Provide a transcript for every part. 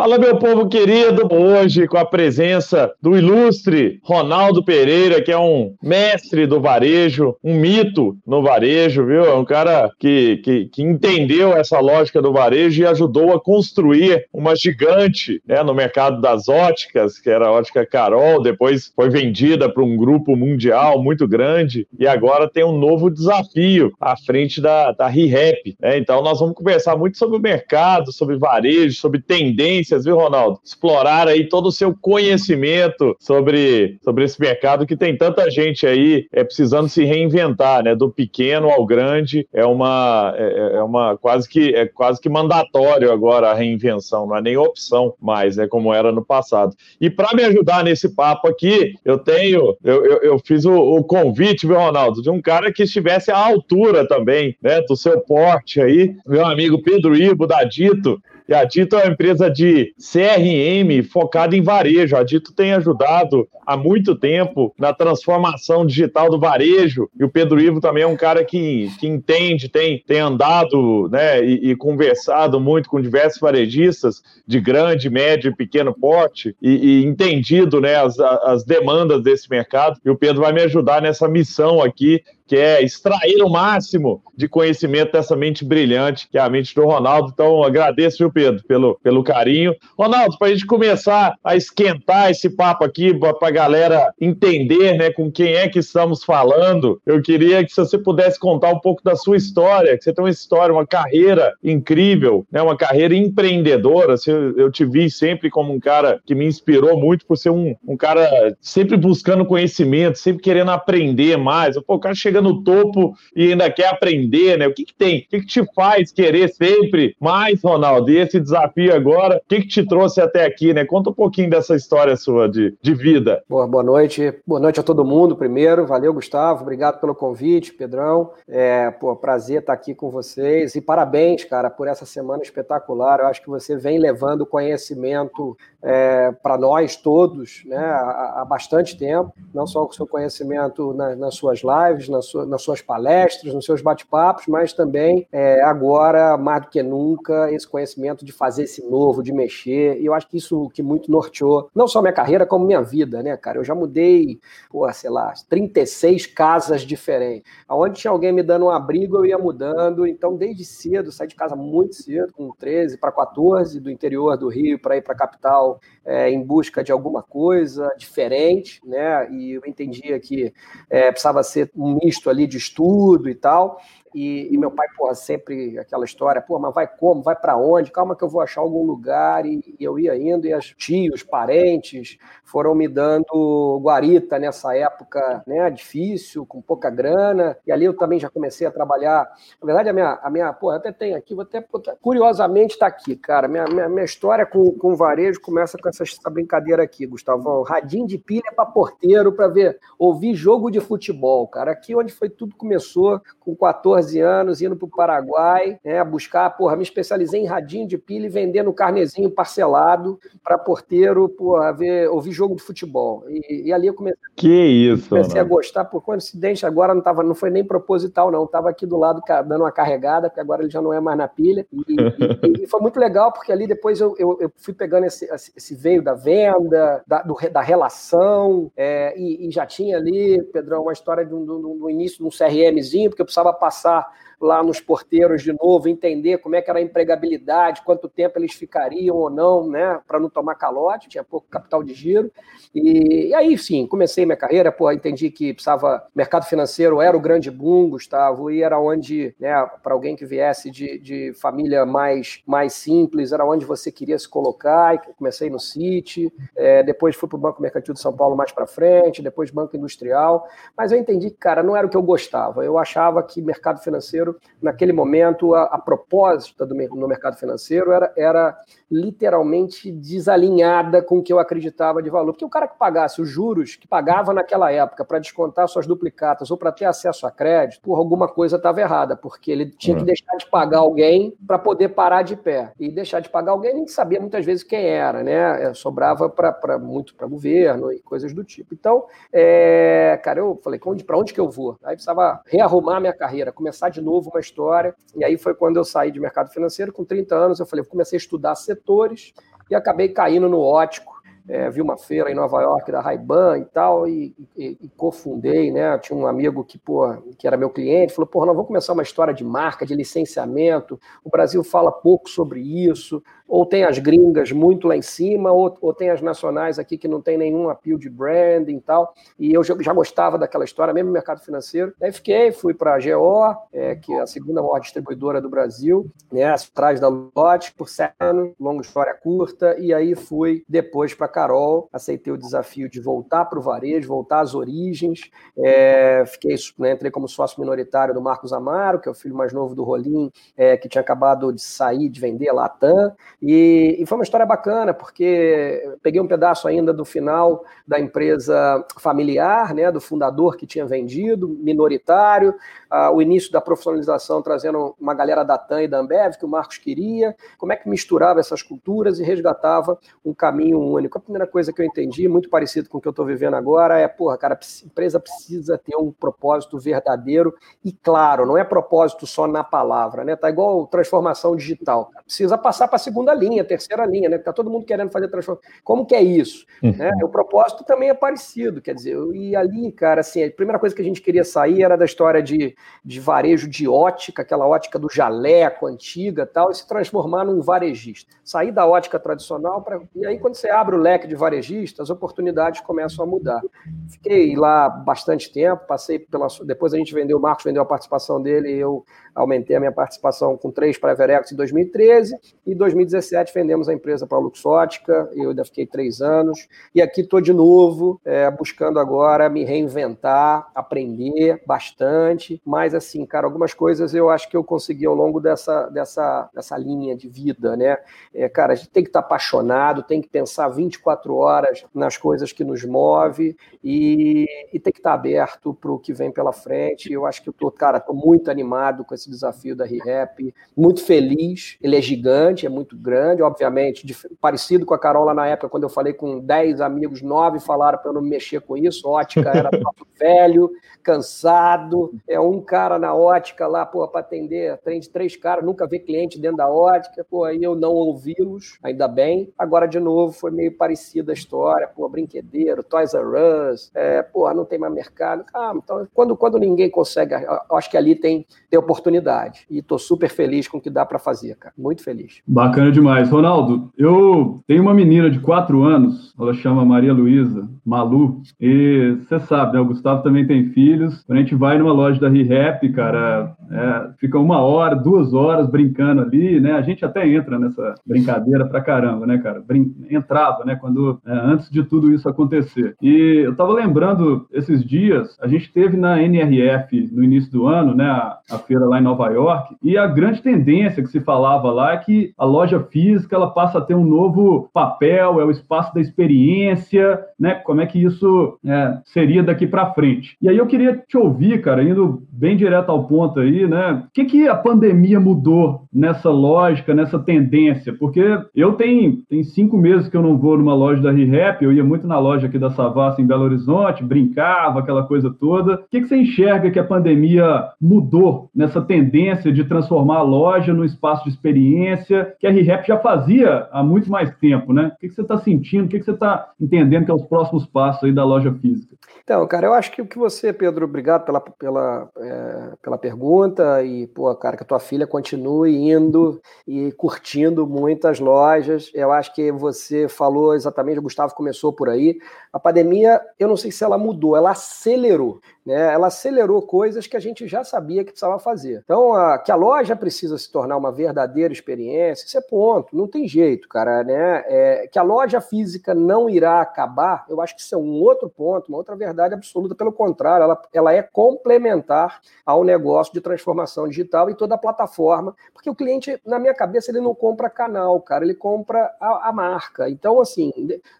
Fala, meu povo querido, hoje com a presença do ilustre Ronaldo Pereira, que é um mestre do varejo, um mito no varejo, viu? É um cara que, que, que entendeu essa lógica do varejo e ajudou a construir uma gigante né, no mercado das óticas, que era a ótica Carol, depois foi vendida para um grupo mundial muito grande e agora tem um novo desafio à frente da, da ReHap. Né? Então, nós vamos conversar muito sobre o mercado, sobre varejo, sobre tendências tendências, viu, Ronaldo? Explorar aí todo o seu conhecimento sobre, sobre esse mercado que tem tanta gente aí é, precisando se reinventar, né? Do pequeno ao grande é uma, é, é, é uma quase que é quase que mandatório agora a reinvenção, não é nem opção mais, né? Como era no passado. E para me ajudar nesse papo aqui, eu tenho, eu, eu, eu fiz o, o, convite, viu, Ronaldo, de um cara que estivesse à altura também, né? Do seu porte aí, meu amigo Pedro Ibo da Dito, e a Dito é uma empresa de CRM focada em varejo. A Dito tem ajudado há muito tempo na transformação digital do varejo. E o Pedro Ivo também é um cara que, que entende, tem, tem andado né, e, e conversado muito com diversos varejistas de grande, médio e pequeno porte e, e entendido né, as, as demandas desse mercado. E o Pedro vai me ajudar nessa missão aqui que é extrair o máximo de conhecimento dessa mente brilhante, que é a mente do Ronaldo. Então, agradeço, viu, Pedro, pelo, pelo carinho. Ronaldo, para a gente começar a esquentar esse papo aqui, para a galera entender né, com quem é que estamos falando, eu queria que você pudesse contar um pouco da sua história, que você tem uma história, uma carreira incrível, né, uma carreira empreendedora. Eu te vi sempre como um cara que me inspirou muito por ser um, um cara sempre buscando conhecimento, sempre querendo aprender mais. Pô, o cara chega no topo e ainda quer aprender, né? O que, que tem? O que, que te faz querer sempre mais, Ronaldo? E esse desafio agora, o que, que te trouxe até aqui, né? Conta um pouquinho dessa história sua de, de vida. Boa, boa noite. Boa noite a todo mundo, primeiro. Valeu, Gustavo. Obrigado pelo convite, Pedrão. É, pô, prazer estar aqui com vocês. E parabéns, cara, por essa semana espetacular. Eu acho que você vem levando conhecimento é, para nós todos né, há, há, bastante tempo, não só com o seu conhecimento na, nas suas lives, nas, sua, nas, suas palestras, nos seus bate-papos, mas também é, agora, mais do que nunca, esse conhecimento de fazer esse novo, de mexer, e eu acho que isso que muito norteou, não só minha carreira, como minha vida, né, cara? Eu já mudei, pô, sei lá, 36 casas diferentes. Aonde tinha alguém me dando um abrigo, eu ia mudando, então desde cedo, saí de casa muito cedo, com 13 para 14, do interior do Rio para ir para a capital é, em busca de alguma coisa diferente, né? E eu entendia que é, precisava ser um misto ali de estudo e tal. E, e, meu pai, porra, sempre aquela história, pô, mas vai como? Vai para onde? Calma que eu vou achar algum lugar. E, e, eu ia indo, e as tios, parentes foram me dando guarita nessa época, né, difícil, com pouca grana. E ali eu também já comecei a trabalhar. Na verdade, a minha, a minha porra, até tem aqui, vou até, curiosamente está aqui, cara. Minha, minha, minha história com, com varejo começa com essa, essa brincadeira aqui, Gustavão. Radinho de pilha para porteiro para ver, ouvir jogo de futebol, cara. Aqui onde foi tudo começou, com 14 14 anos, indo para o Paraguai, né, buscar, porra, me especializei em radinho de pilha e vendendo carnezinho parcelado para porteiro, porra, ver, ouvir jogo de futebol. E, e ali eu comecei, que isso, comecei a gostar, por coincidência, agora não, tava, não foi nem proposital, não, estava aqui do lado dando uma carregada, porque agora ele já não é mais na pilha. E, e, e foi muito legal, porque ali depois eu, eu, eu fui pegando esse, esse veio da venda, da, do, da relação, é, e, já tinha ali, Pedrão, uma história do, do, do início de um CRMzinho, porque eu precisava passar passar lá nos porteiros de novo, entender como é que era a empregabilidade, quanto tempo eles ficariam ou não, né, para não tomar calote, tinha pouco capital de giro. E, e, aí, sim, comecei minha carreira, pô, entendi que precisava, mercado financeiro era o grande boom, Gustavo, e era onde, né, para alguém que viesse de, de família mais, mais simples, era onde você queria se colocar, e comecei no City, é, depois fui para o Banco Mercantil de São Paulo mais para frente, depois Banco Industrial, mas eu entendi que, cara, não era o que eu gostava, eu achava que mercado financeiro financeiro. Naquele momento, a, a proposta do, no mercado financeiro era, era literalmente desalinhada com o que eu acreditava de valor. Porque o cara que pagasse os juros que pagava naquela época para descontar suas duplicatas ou para ter acesso a crédito, por alguma coisa estava errada, porque ele tinha que é. deixar de pagar alguém para poder parar de pé. E deixar de pagar alguém, gente sabia muitas vezes quem era, né? É, sobrava para muito para governo e coisas do tipo. Então, é, cara, eu falei, para onde que eu vou? Aí precisava rearrumar minha carreira, começar de novo uma história. E aí foi quando eu saí de mercado financeiro, com 30 anos, eu falei, eu comecei a estudar setores e acabei caindo no ótico é, vi uma feira em Nova York da Ray-Ban e tal, e, e, e, cofundei, né? Tinha um amigo que, pô, que era meu cliente, falou, pô, nós vamos começar uma história de marca, de licenciamento, o Brasil fala pouco sobre isso, ou tem as gringas muito lá em cima, ou, ou tem as nacionais aqui que não tem nenhum appeal de branding e tal, e eu já, já gostava daquela história, mesmo no mercado financeiro, aí fiquei, fui para a GO, é, que é a segunda maior distribuidora do Brasil, né, atrás da Lotte, por sete anos, longa história curta, e aí fui depois para Carol, aceitei o desafio de voltar para o varejo, voltar às origens. É, fiquei, né, entrei como sócio minoritário do Marcos Amaro, que é o filho mais novo do Rolim, é, que tinha acabado de sair, de vender a Latam. E, e, foi uma história bacana, porque peguei um pedaço ainda do final da empresa familiar, né, do fundador que tinha vendido, minoritário, ah, o início da profissionalização trazendo uma galera da TAM e da Ambev, que o Marcos queria, como é que misturava essas culturas e resgatava um caminho único primeira coisa que eu entendi, muito parecido com o que eu estou vivendo agora, é, porra, cara, a empresa precisa ter um propósito verdadeiro e claro, não é propósito só na palavra, né? Tá igual transformação digital. Precisa passar para a segunda linha, terceira linha, né? Tá todo mundo querendo fazer transformação. Como que é isso? Uhum. Né? O propósito também é parecido, quer dizer, e ali, cara, assim, a primeira coisa que a gente queria sair era da história de, de varejo de ótica, aquela ótica do jaleco antiga tal, e se transformar num varejista. Sair da ótica tradicional para e aí quando você abre o leque de varejistas, as oportunidades começam a mudar. Fiquei lá bastante tempo, passei pela. Depois a gente vendeu, o Marcos vendeu a participação dele, eu aumentei a minha participação com três Everex em 2013, e em 2017 vendemos a empresa para a Luxótica, eu ainda fiquei três anos, e aqui estou de novo, é, buscando agora me reinventar, aprender bastante, mas assim, cara, algumas coisas eu acho que eu consegui ao longo dessa, dessa, dessa linha de vida, né? É, cara, a gente tem que estar tá apaixonado, tem que pensar 24 horas nas coisas que nos move e, e tem que estar tá aberto para o que vem pela frente. Eu acho que eu tô, cara, estou muito animado com esse desafio da ReHap, muito feliz. Ele é gigante, é muito grande, obviamente, de, parecido com a Carola na época, quando eu falei com 10 amigos, 9 falaram para eu não mexer com isso. Ótica era velho, cansado. É um cara na ótica lá, pô, para atender, atende três caras, nunca vê cliente dentro da ótica, pô, aí eu não ouvi-los, ainda bem. Agora, de novo, foi meio parecida a história, pô, brinquedeiro, Toys R Us, é, pô, não tem mais mercado. Ah, então, quando, quando ninguém consegue, eu acho que ali tem, tem oportunidade. E estou super feliz com o que dá para fazer, cara. Muito feliz. Bacana demais. Ronaldo, eu tenho uma menina de quatro anos, ela chama Maria Luísa, Malu, e você sabe, né? O Gustavo também tem filhos. Quando a gente vai numa loja da ReHap, cara, é, fica uma hora, duas horas brincando ali, né? A gente até entra nessa brincadeira pra caramba, né, cara? Brin entrava, né? Quando é, antes de tudo isso acontecer. E eu tava lembrando esses dias, a gente teve na NRF no início do ano, né? A, a feira lá em Nova York, e a grande tendência que se falava lá é que a loja física ela passa a ter um novo papel, é o espaço da experiência, né? Como é que isso é, seria daqui para frente? E aí eu queria te ouvir, cara, indo bem direto ao ponto aí, né? O que, que a pandemia mudou nessa lógica, nessa tendência? Porque eu tenho, tem cinco meses que eu não vou numa loja da ReHap, eu ia muito na loja aqui da Savassi em Belo Horizonte, brincava, aquela coisa toda. O que, que você enxerga que a pandemia mudou nessa tendência de transformar a loja num espaço de experiência que a ReHap já fazia há muito mais tempo, né? O que, que você está sentindo? O que, que você está entendendo que é os próximos passos aí da loja física? Então, cara, eu acho que o que você, Pedro, obrigado pela, pela, é, pela pergunta e, pô, cara, que a tua filha continue indo e curtindo muitas lojas. Eu acho que você falou exatamente, o Gustavo começou por aí. A pandemia, eu não sei se ela mudou, ela acelerou. Né, ela acelerou coisas que a gente já sabia que precisava fazer. Então, a, que a loja precisa se tornar uma verdadeira experiência, isso é ponto, não tem jeito, cara, né? É, que a loja física não irá acabar, eu acho que isso é um outro ponto, uma outra verdade absoluta, pelo contrário, ela, ela é complementar ao negócio de transformação digital e toda a plataforma, porque o cliente, na minha cabeça, ele não compra canal, cara, ele compra a, a marca. Então, assim,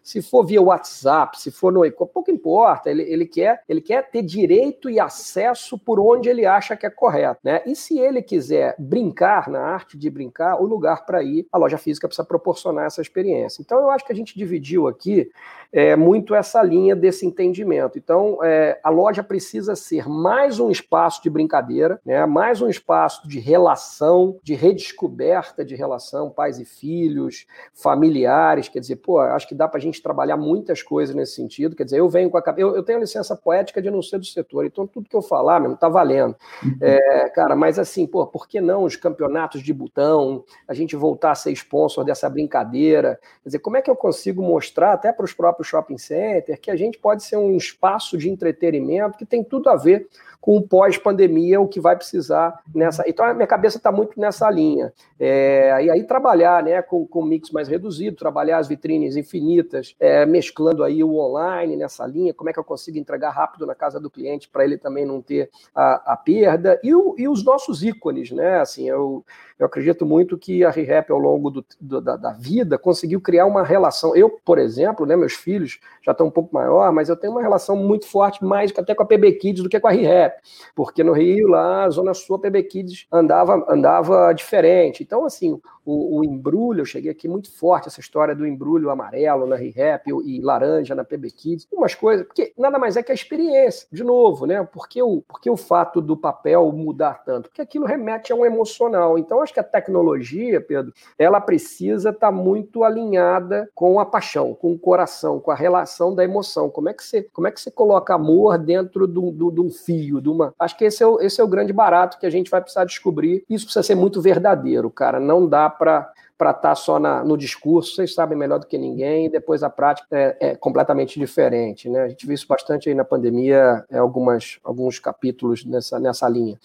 se for via WhatsApp, se for no pouco importa, ele, ele, quer, ele quer ter direito e acesso por onde ele acha que é correto, né? E se ele quiser brincar na arte de brincar, o lugar para ir, a loja física precisa proporcionar essa experiência. Então, eu acho que a gente dividiu aqui é, muito essa linha desse entendimento. Então, é, a loja precisa ser mais um espaço de brincadeira, né, mais um espaço de relação, de redescoberta de relação, pais e filhos, familiares. Quer dizer, pô, acho que dá para a gente trabalhar muitas coisas nesse sentido. Quer dizer, eu venho com a eu, eu tenho a licença poética de não ser do setor, então tudo que eu falar mesmo tá valendo. Uhum. É, cara, mas assim, pô, por que não os campeonatos de botão, a gente voltar a ser sponsor dessa brincadeira? Quer dizer, como é que eu consigo mostrar até para os próprios próprio shopping center, que a gente pode ser um espaço de entretenimento que tem tudo a ver com o pós-pandemia, o que vai precisar nessa. Então, a minha cabeça está muito nessa linha. É, e aí, trabalhar né, com, com mix mais reduzido, trabalhar as vitrines infinitas, é, mesclando aí o online nessa linha, como é que eu consigo entregar rápido na casa do cliente para ele também não ter a, a perda, e, o, e os nossos ícones, né? Assim, eu, eu acredito muito que a ReHap, ao longo do, do, da, da, vida, conseguiu criar uma relação. Eu, por exemplo, né, meus filhos já estão um pouco maior, mas eu tenho uma relação muito forte, mais até com a PB Kids do que com a ReHap, porque no Rio, lá, a Zona Sul, a PB Kids andava, andava diferente. Então, assim, o, o, embrulho, eu cheguei aqui muito forte, essa história do embrulho amarelo na ReHap e laranja na PB Kids, umas coisas, porque nada mais é que a experiência, de novo, né? Por que o, por que o fato do papel mudar tanto? Porque aquilo remete a um emocional. Então, acho que a tecnologia, Pedro, ela precisa estar tá muito alinhada com a paixão, com o coração, com a relação da emoção. Como é que você, como é que você coloca amor dentro de um fio, de uma. Acho que esse é, o, esse é o grande barato que a gente vai precisar descobrir. Isso precisa ser muito verdadeiro, cara. Não dá para para estar tá só na, no discurso, vocês sabem melhor do que ninguém, e depois a prática é, é, completamente diferente. Né? A gente viu isso bastante aí na pandemia, é, algumas, alguns capítulos nessa, nessa linha.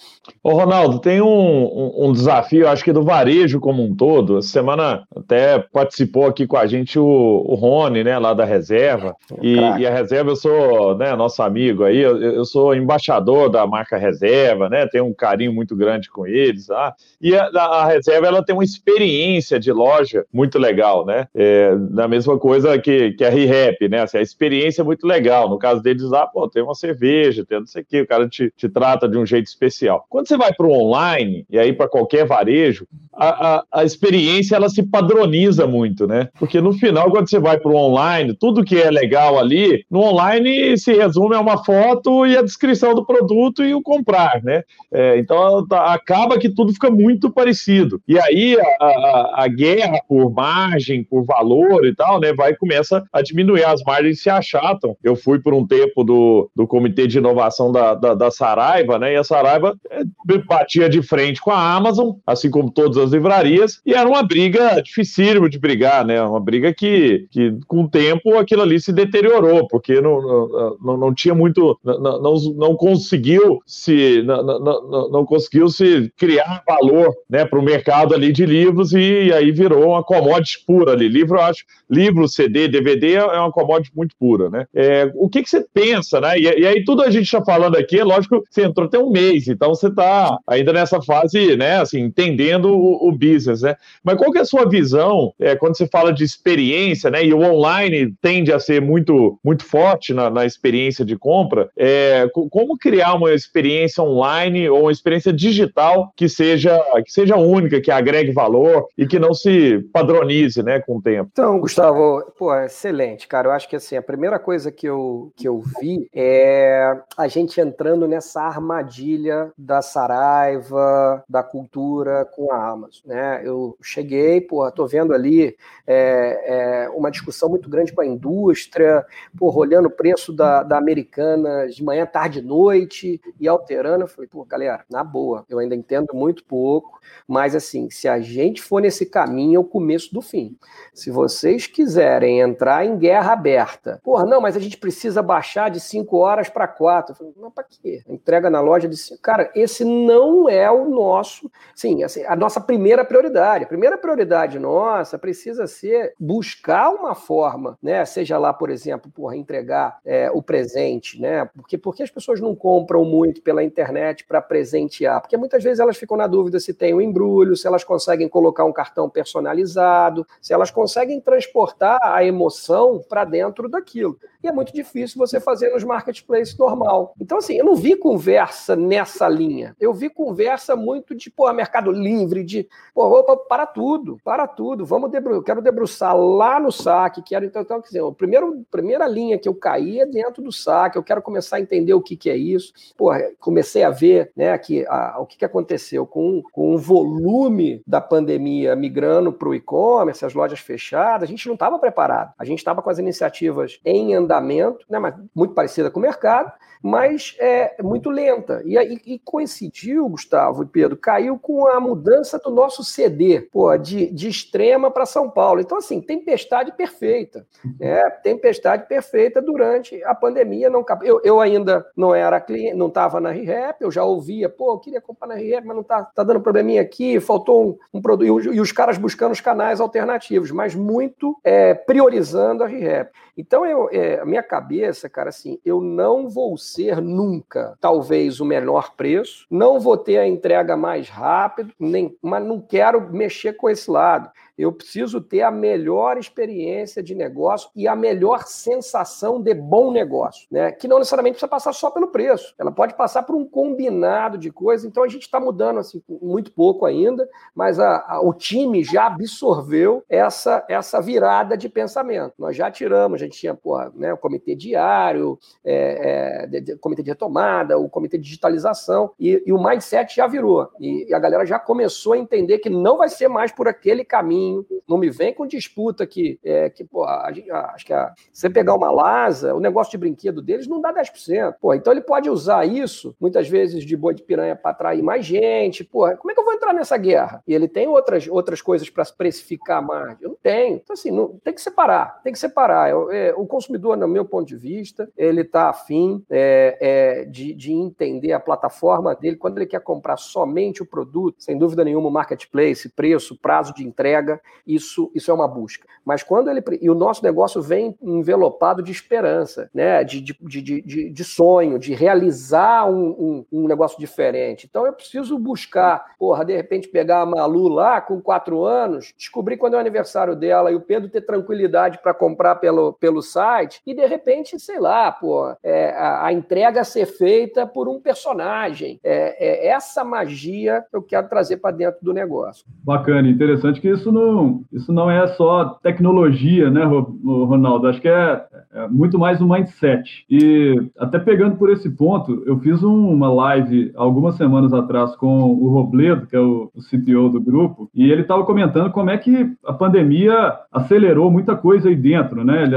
Ô, Ronaldo, tem um, um, um, desafio, acho que do varejo como um todo. Essa semana até participou aqui com a gente o, o Rony, né, lá da reserva. E, e, a reserva, eu sou né, nosso amigo aí, eu, eu, sou embaixador da marca reserva, né? Tenho um carinho muito grande com eles. Tá? E a, a reserva ela tem uma experiência de loja muito legal, né? É, da mesma coisa que, que a ReHap, né? Assim, a experiência é muito legal. No caso deles, lá, pô, tem uma cerveja, tem não sei o quê, o cara te, te trata de um jeito especial. Quando você vai para o online, e aí para qualquer varejo, a, a, a, experiência ela se padroniza muito, né? Porque no final, quando você vai para o online, tudo que é legal ali, no online se resume a uma foto e a descrição do produto e o comprar, né? É, então tá, acaba que tudo fica muito parecido. E aí a, a, guerra por margem, por valor e tal, né, vai começa a diminuir, as margens se achatam. Eu fui por um tempo do, do comitê de inovação da, da, da Saraiva, né, e a Saraiva é, batia de frente com a Amazon, assim como todas as livrarias, e era uma briga dificílima de brigar, né, uma briga que, que com o tempo aquilo ali se deteriorou, porque não, não, não tinha muito, não, não, não conseguiu se, não, não, não conseguiu se criar valor, né, para o mercado ali de livros e aí virou uma commodity pura ali. Livro, eu acho, livro, CD, DVD é uma commodity muito pura, né? É, o que, que você pensa, né? E, e, aí tudo a gente está falando aqui, é lógico, você entrou até um mês, então você está ainda nessa fase, né? Assim, entendendo o, o, business, né? Mas qual que é a sua visão é, quando você fala de experiência, né? E o online tende a ser muito, muito forte na, na experiência de compra. É, como criar uma experiência online ou uma experiência digital que seja que seja única, que agregue valor e que não se padronize, né, com o tempo. Então, Gustavo, pô, excelente, cara. Eu acho que assim, a primeira coisa que eu, que eu vi é a gente entrando nessa armadilha da Saraiva, da cultura com a Amazon, né? Eu cheguei, pô, tô vendo ali é, é, uma discussão muito grande com a indústria, pô, olhando o preço da, da americana de manhã, tarde e noite e alterando. Eu falei, pô, galera, na boa, eu ainda entendo muito pouco, mas assim, se a gente for nesse caminho é o começo do fim. Se vocês quiserem entrar em guerra aberta, porra, não, mas a gente precisa baixar de 5 horas para 4. Eu falei, não, para quê? Entrega na loja de 5. Cara, esse não é o nosso, sim, assim, a nossa primeira prioridade. A primeira prioridade nossa precisa ser buscar uma forma, né? Seja lá, por exemplo, porra, entregar é, o presente, né? Porque, porque as pessoas não compram muito pela internet para presentear? Porque muitas vezes elas ficam na dúvida se tem o um embrulho, se elas conseguem colocar um cartão personalizado, se elas conseguem transportar a emoção para dentro daquilo. E é muito difícil você fazer nos marketplaces normal. Então, assim, eu não vi conversa nessa linha. Eu vi conversa muito de, pô, Mercado Livre, de, pô, opa, para tudo, para tudo. Vamos debru quero debruçar lá no saque, quero, então, então quer dizer, a primeira, primeira linha que eu caí é dentro do saque, eu quero começar a entender o que, que é isso. Pô, comecei a ver, né, que a, o que, que aconteceu com, com o volume da pandemia migrando para o e-commerce, as lojas fechadas, a gente não estava preparado. A gente estava com as iniciativas em andamento, né, mas muito parecida com o mercado, mas é muito lenta. E, e, e, coincidiu, Gustavo e Pedro, caiu com a mudança do nosso CD, pô, de, de extrema para São Paulo. Então, assim, tempestade perfeita. É, tempestade perfeita durante a pandemia. Não, eu, eu ainda não era cliente, não estava na ReHap, eu já ouvia, pô, eu queria comprar na ReHap, mas não está tá dando probleminha aqui, faltou um, um produto. E, os caras buscando os canais alternativos, mas muito é, priorizando a ReHap. Então, eu, é, a minha cabeça, cara, assim, eu não vou ser nunca, talvez, o menor preço, não vou ter a entrega mais rápido, nem, mas não quero mexer com esse lado. Eu preciso ter a melhor experiência de negócio e a melhor sensação de bom negócio, né? Que não necessariamente precisa passar só pelo preço. Ela pode passar por um combinado de coisas. Então a gente está mudando assim muito pouco ainda, mas a, a, o time já absorveu essa essa virada de pensamento. Nós já tiramos, a gente tinha porra, né, o comitê diário, é, é, de, de, comitê de retomada, o comitê de digitalização e, e o mindset já virou e, e a galera já começou a entender que não vai ser mais por aquele caminho caminho. Não me vem com disputa que, é, que pô, a, a, acho que a, você pegar uma Lasa, o negócio de brinquedo deles não dá 10%. Pô, então ele pode usar isso, muitas vezes, de boi de piranha para atrair mais gente. Pô, como é que eu vou entrar nessa guerra? E ele tem outras, outras coisas para precificar mais. Eu não tenho. Então, assim, não, tem que separar. Tem que separar. Eu, é, o consumidor, no meu ponto de vista, ele está afim é, é, de, de entender a plataforma dele. Quando ele quer comprar somente o produto, sem dúvida nenhuma, o marketplace, preço, prazo de entrega, isso, isso é uma busca. Mas quando ele. E o nosso negócio vem envelopado de esperança, né? de, de, de, de, de sonho, de realizar um, um, um, negócio diferente. Então eu preciso buscar, porra, de repente pegar a Malu lá com quatro anos, descobrir quando é o aniversário dela e o Pedro ter tranquilidade para comprar pelo, pelo site, e de repente, sei lá, pô, é, a, a, entrega ser feita por um personagem. É, é essa magia que eu quero trazer para dentro do negócio. Bacana, interessante que isso não não, isso não é só tecnologia, né, Ronaldo? Acho que é, é, muito mais um mindset. E até pegando por esse ponto, eu fiz uma live algumas semanas atrás com o Robledo, que é o, o CTO do grupo, e ele estava comentando como é que a pandemia acelerou muita coisa aí dentro, né? Ele,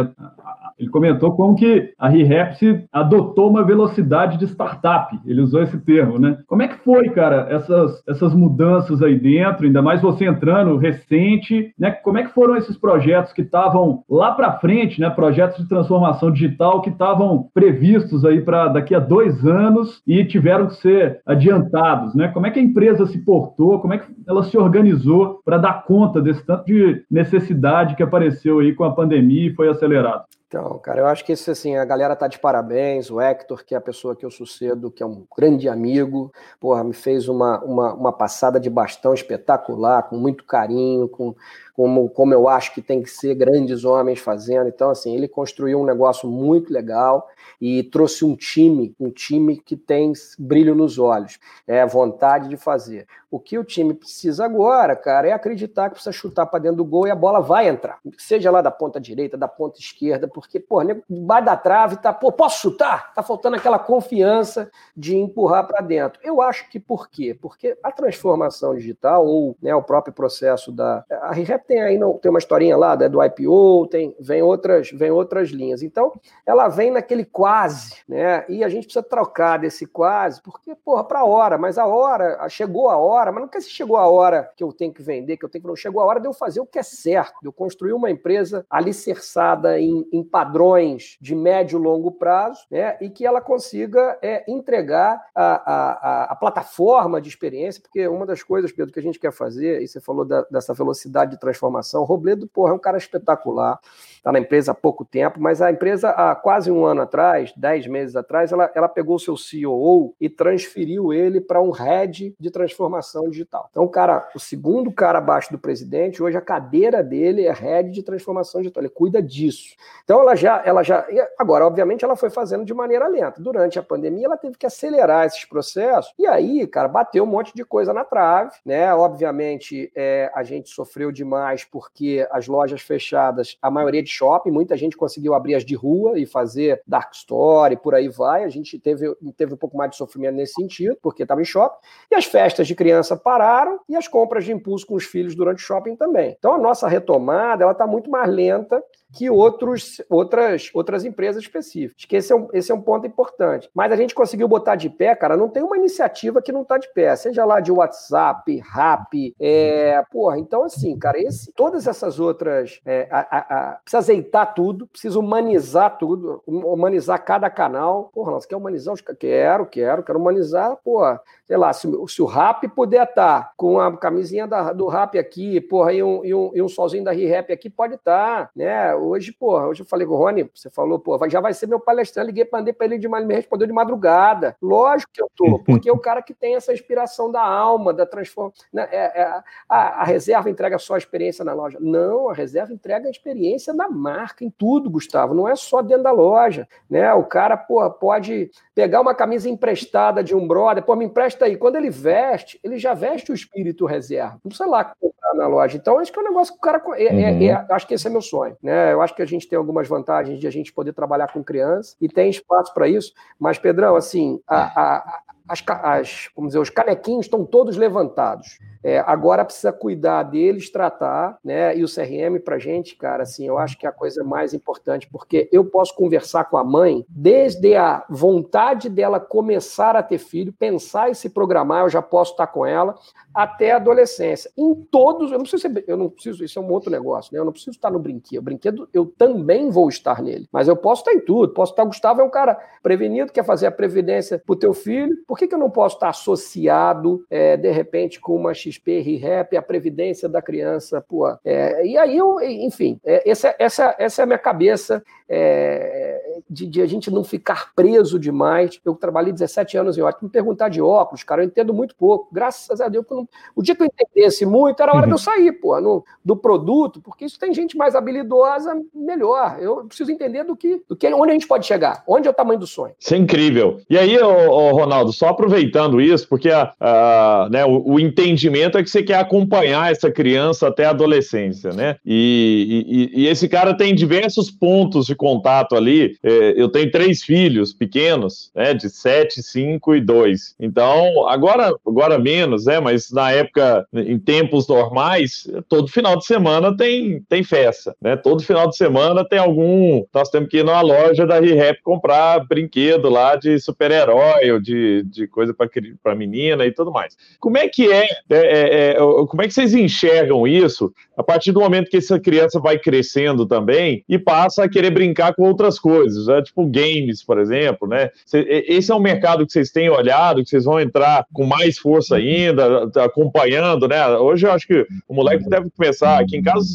ele comentou como que a ReHaps adotou uma velocidade de startup. Ele usou esse termo, né? Como é que foi, cara, essas, essas mudanças aí dentro, ainda mais você entrando recente, né? Como é que foram esses projetos que estavam lá para frente, né? Projetos de transformação digital que estavam previstos aí para daqui a dois anos e tiveram que ser adiantados, né? Como é que a empresa se portou? Como é que ela se organizou para dar conta desse tanto de necessidade que apareceu aí com a pandemia e foi acelerado? Então, cara, eu acho que isso, assim, a galera tá de parabéns. O Hector, que é a pessoa que eu sucedo, que é um grande amigo, porra, me fez uma, uma, uma passada de bastão espetacular, com muito carinho, com como, como eu acho que tem que ser grandes homens fazendo. Então, assim, ele construiu um negócio muito legal e trouxe um time, um time que tem brilho nos olhos, é vontade de fazer. O que o time precisa agora, cara, é acreditar que precisa chutar para dentro do gol e a bola vai entrar. Seja lá da ponta direita, da ponta esquerda, porque, pô, vai da trave, tá, pô, posso chutar? Tá faltando aquela confiança de empurrar para dentro. Eu acho que por quê? Porque a transformação digital ou né, o próprio processo da a tem aí não, tem uma historinha lá né, do IPO, tem, vem, outras, vem outras linhas. Então, ela vem naquele quase, né? E a gente precisa trocar desse quase, porque, porra, para a hora, mas a hora, chegou a hora, mas não quer se chegou a hora que eu tenho que vender, que eu tenho que. Não, chegou a hora de eu fazer o que é certo, de eu construir uma empresa alicerçada em, em padrões de médio e longo prazo, né? E que ela consiga é, entregar a, a, a, plataforma de experiência, porque uma das coisas, Pedro, que a gente quer fazer, e você falou da, dessa velocidade de transformação, o Robledo, porra, é um cara espetacular está na empresa há pouco tempo, mas a empresa, há quase um ano atrás, dez meses atrás, ela, ela pegou o seu CEO e transferiu ele para um head de transformação digital. Então, o cara, o segundo cara abaixo do presidente, hoje a cadeira dele é head de transformação digital, ele cuida disso. Então, ela já, ela já. Agora, obviamente, ela foi fazendo de maneira lenta. Durante a pandemia, ela teve que acelerar esses processos, e aí, cara, bateu um monte de coisa na trave, né? Obviamente, é, a gente sofreu demais porque as lojas fechadas, a maioria de de shopping, muita gente conseguiu abrir as de rua e fazer dark store, e por aí vai. A gente teve, teve um pouco mais de sofrimento nesse sentido, porque estava em shopping. E as festas de criança pararam e as compras de impulso com os filhos durante o shopping também. Então a nossa retomada ela está muito mais lenta que outros, outras, outras empresas específicas. Que esse é, um, esse é um ponto importante. Mas a gente conseguiu botar de pé, cara, não tem uma iniciativa que não está de pé, seja lá de WhatsApp, Rap, é, porra, então assim, cara, esse, todas essas outras, é, a, a, a, precisa azeitar tudo, precisa humanizar tudo, humanizar cada canal. Porra, nós quer humanizar os... Quero, quero, quero humanizar, porra, sei lá, se, se o Rap puder estar tá com a camisinha da, do Rap aqui, porra, e um, e um, e um solzinho da ReHap aqui, pode estar, tá, né? Hoje, porra, hoje eu falei com o Rony, você falou, pô, já vai ser meu palestrante, liguei ele para ele de manhã, me respondeu de madrugada. Lógico que eu tô, porque é o cara que tem essa inspiração da alma, da transformação. Né? É, é, a, a, reserva entrega só a experiência na loja. Não, a reserva entrega a experiência na marca, em tudo, Gustavo. Não é só dentro da loja, né? O cara, porra, pode pegar uma camisa emprestada de um brother, pô, me empresta aí. Quando ele veste, ele já veste o espírito reserva. Não precisa lá comprar na loja. Então, acho que é um negócio que o cara. É, é, uhum. é, acho que esse é meu sonho. Né? Eu acho que a gente tem algumas vantagens de a gente poder trabalhar com criança e tem espaço para isso. Mas, Pedrão, assim, a, a, as, as, vamos dizer, os canequinhos estão todos levantados. É, agora precisa cuidar deles, tratar, né? E o CRM para gente, cara, assim, eu acho que é a coisa mais importante, porque eu posso conversar com a mãe desde a vontade dela começar a ter filho, pensar e se programar, eu já posso estar com ela, até a adolescência. Em todos, eu não preciso, ser, eu não preciso, isso é um outro negócio, né? Eu não preciso estar no brinquedo. O brinquedo eu também vou estar nele, mas eu posso estar em tudo. Posso estar, Gustavo é um cara prevenido, quer fazer a previdência para o teu filho. Por que, que eu não posso estar associado, é, de repente, com uma XP, REP, a previdência da criança? Pô, é, e aí eu, enfim, é, essa, essa, essa é a minha cabeça é, de, de, a gente não ficar preso demais. Eu trabalhei 17 anos em ótica, me perguntar de óculos, cara, eu entendo muito pouco. Graças a Deus, não... o dia que eu entendesse muito, era hora uhum. de eu sair, pô, no, do produto, porque isso tem gente mais habilidosa, melhor. Eu preciso entender do que, do que onde a gente pode chegar, onde é o tamanho do sonho. Isso é incrível. E aí, ô, ô Ronaldo, só aproveitando isso, porque a, a né, o, o, entendimento é que você quer acompanhar essa criança até a adolescência, né? E, e, e esse cara tem diversos pontos de contato ali. É, eu tenho três filhos pequenos, né, de 7, 5 e 2. Então, agora, agora menos, né, mas na época, em tempos normais, todo final de semana tem, tem festa, né? Todo final de semana tem algum. Nós temos que ir numa loja da ReHap comprar brinquedo lá de super-herói ou de, de coisa para menina e tudo mais. Como é que é, é, é, é, Como é que vocês enxergam isso a partir do momento que essa criança vai crescendo também e passa a querer brincar? com outras coisas, né? tipo games, por exemplo, né? Esse é um mercado que vocês têm olhado, que vocês vão entrar com mais força ainda, acompanhando, né? Hoje eu acho que o moleque deve começar. Aqui em casa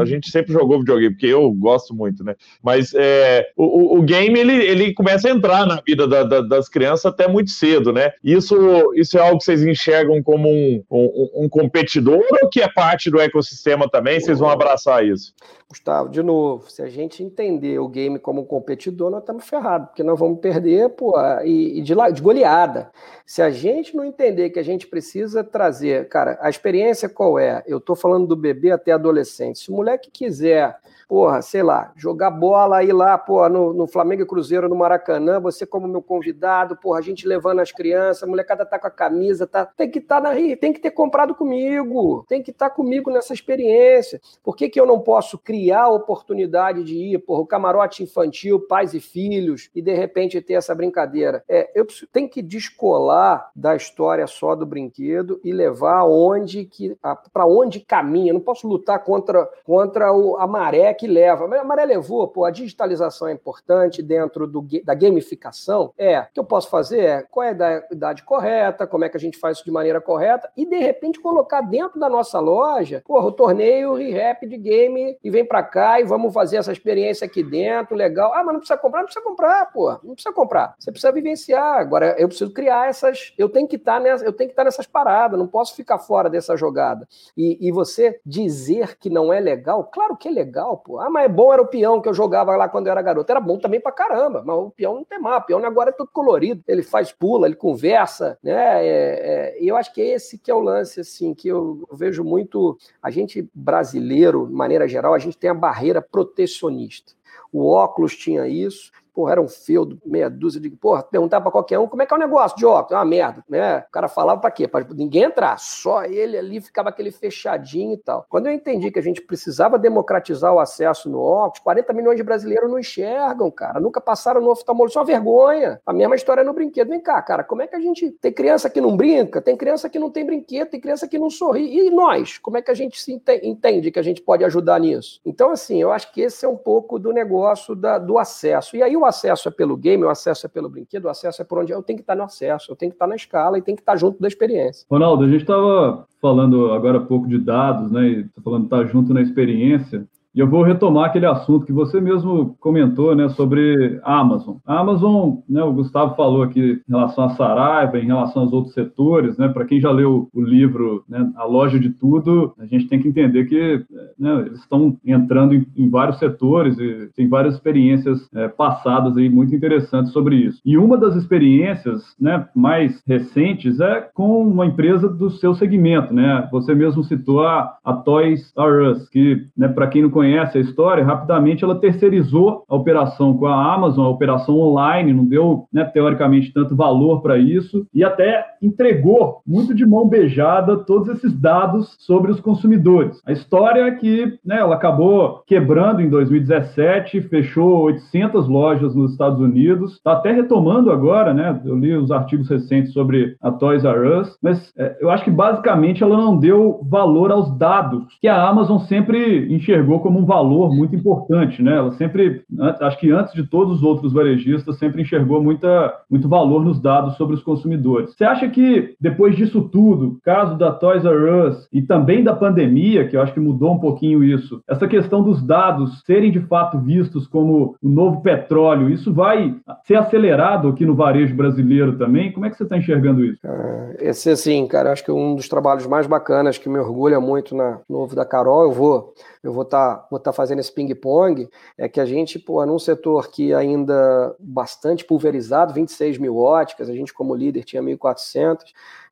a gente sempre jogou videogame, porque eu gosto muito, né? Mas é, o, o, game ele, ele começa a entrar na vida da, da, das crianças até muito cedo, né? Isso, isso é algo que vocês enxergam como um, um, um competidor ou que é parte do ecossistema também? Vocês vão abraçar isso? Gustavo, de novo, se a gente entender o game como competidor, nós estamos ferrados, porque nós vamos perder pô, e, e de, de goleada. Se a gente não entender que a gente precisa trazer, cara, a experiência qual é? Eu estou falando do bebê até adolescente. Se o moleque quiser porra, sei lá, jogar bola aí lá, porra, no, no Flamengo e Cruzeiro no Maracanã, você como meu convidado, porra, a gente levando as crianças, a molecada tá com a camisa, tá, tem que estar tá na tem que ter comprado comigo, tem que estar tá comigo nessa experiência. Por que, que eu não posso criar a oportunidade de ir, porra, o camarote infantil, pais e filhos, e de repente ter essa brincadeira? É, eu tenho que descolar da história só do brinquedo e levar onde que para onde caminha. Eu não posso lutar contra, contra o, a maré que leva. A maré levou, pô, a digitalização é importante dentro do, da gamificação. É, o que eu posso fazer é qual é a idade correta, como é que a gente faz isso de maneira correta, e de repente colocar dentro da nossa loja, porra, o torneio re-rap de game e vem para cá e vamos fazer essa experiência aqui dentro, legal. Ah, mas não precisa comprar, não precisa comprar, pô. Não precisa comprar. Você precisa vivenciar. Agora, eu preciso criar essas. Eu tenho que estar tá nessa, eu tenho que estar tá nessas paradas, não posso ficar fora dessa jogada. E, e você dizer que não é legal, claro que é legal, pô. Ah, mas é bom era o peão que eu jogava lá quando eu era garoto. Era bom também pra caramba, mas o peão não tem mal. O peão agora é todo colorido. Ele faz pula, ele conversa, né? É, é, e eu acho que é esse que é o lance, assim, que eu vejo muito. A gente brasileiro, de maneira geral, a gente tem a barreira protecionista. O óculos tinha isso, porra, era um feudo, meia dúzia de. Porra, perguntar para qualquer um como é que é o negócio de óculos, é uma merda, né? O cara falava para quê? Para ninguém entrar, só ele ali ficava aquele fechadinho e tal. Quando eu entendi que a gente precisava democratizar o acesso no óculos, 40 milhões de brasileiros não enxergam, cara, nunca passaram no oftalmologista, é uma vergonha. A mesma história no brinquedo. Vem cá, cara, como é que a gente. Tem criança que não brinca, tem criança que não tem brinquedo, tem criança que não sorri. E nós? Como é que a gente se entende que a gente pode ajudar nisso? Então, assim, eu acho que esse é um pouco do negócio da, do acesso. E aí o o acesso é pelo game, o acesso é pelo brinquedo, o acesso é por onde eu tenho que estar no acesso, eu tenho que estar na escala e tenho que estar junto da experiência. Ronaldo, a gente estava falando agora há pouco de dados, né? E tá falando estar junto na experiência. E eu vou retomar aquele assunto que você mesmo comentou, né, sobre a Amazon. A Amazon, né, o Gustavo falou aqui em relação a Saraiva, em relação aos outros setores, né, para quem já leu o livro, né, A Loja de Tudo, a gente tem que entender que né, eles estão entrando em, em, vários setores e tem várias experiências é, passadas aí muito interessantes sobre isso. E uma das experiências, né, mais recentes é com uma empresa do seu segmento, né? Você mesmo citou a, a Toys R Us, que, né, para quem não conhece conhece a história, rapidamente ela terceirizou a operação com a Amazon, a operação online, não deu, né, teoricamente, tanto valor para isso, e até entregou muito de mão beijada todos esses dados sobre os consumidores. A história é que né, ela acabou quebrando em 2017, fechou 800 lojas nos Estados Unidos, está até retomando agora, né? Eu li os artigos recentes sobre a Toys R Us, mas é, eu acho que basicamente ela não deu valor aos dados que a Amazon sempre enxergou como como um valor muito importante, né? Ela sempre, acho que antes de todos os outros varejistas, sempre enxergou muita, muito valor nos dados sobre os consumidores. Você acha que depois disso tudo, caso da Toys R Us e também da pandemia, que eu acho que mudou um pouquinho isso, essa questão dos dados serem de fato vistos como o novo petróleo, isso vai ser acelerado aqui no varejo brasileiro também? Como é que você está enxergando isso? É, esse, assim, cara, acho que é um dos trabalhos mais bacanas que me orgulha muito na, no Ovo da Carol. Eu vou eu vou estar tá, tá fazendo esse ping-pong, é que a gente, pô, num setor que ainda bastante pulverizado, 26 mil óticas, a gente como líder tinha 1.400,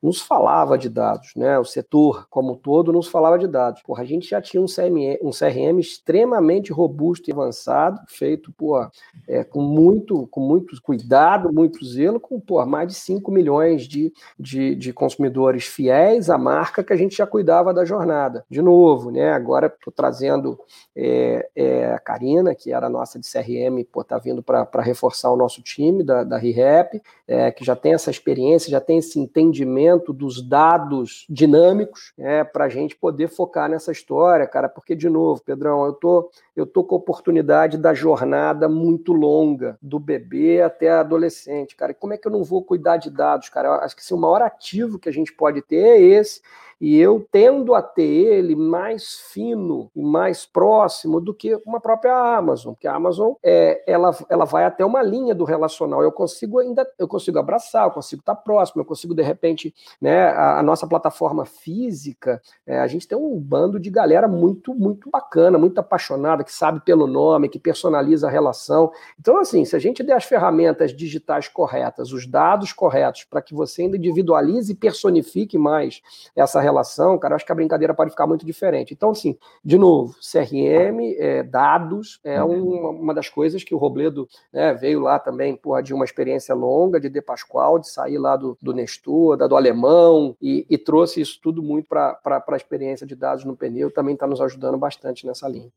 nos falava de dados, né? O setor como um todo nos falava de dados. Porra, a gente já tinha um CRM, um CRM extremamente robusto e avançado, feito por, é, com, muito, com muito cuidado, muito zelo, com por mais de 5 milhões de, de, de, consumidores fiéis à marca que a gente já cuidava da jornada. De novo, né? Agora estou trazendo é, é, a Karina, que era nossa de CRM, está vindo para reforçar o nosso time da, da ReHap, é, que já tem essa experiência, já tem esse entendimento dos dados dinâmicos é, para a gente poder focar nessa história, cara, porque, de novo, Pedrão, eu tô, eu tô com a oportunidade da jornada muito longa, do bebê até adolescente, cara. Como é que eu não vou cuidar de dados, cara? Eu acho que assim, o maior ativo que a gente pode ter é esse, e eu tendo a ter ele mais fino e mais próximo do que uma própria Amazon, porque a Amazon é, ela, ela vai até uma linha do relacional. Eu consigo ainda, eu consigo abraçar, eu consigo estar próximo, eu consigo de repente, né, a, a nossa plataforma física, é, a gente tem um bando de galera muito muito bacana, muito apaixonada, que sabe pelo nome, que personaliza a relação. Então, assim, se a gente der as ferramentas digitais corretas, os dados corretos, para que você ainda individualize e personifique mais essa relação, cara, eu acho que a brincadeira pode ficar muito diferente. Então, assim, de novo, CRM, é, dados, é uma, uma, das coisas que o Robledo né, veio lá também, porra, de uma experiência longa de De Pascoal, de sair lá do, do Nestor, da do Alemão, e, e trouxe isso tudo muito para a experiência de dados no pneu, também está nos ajudando bastante nessa linha.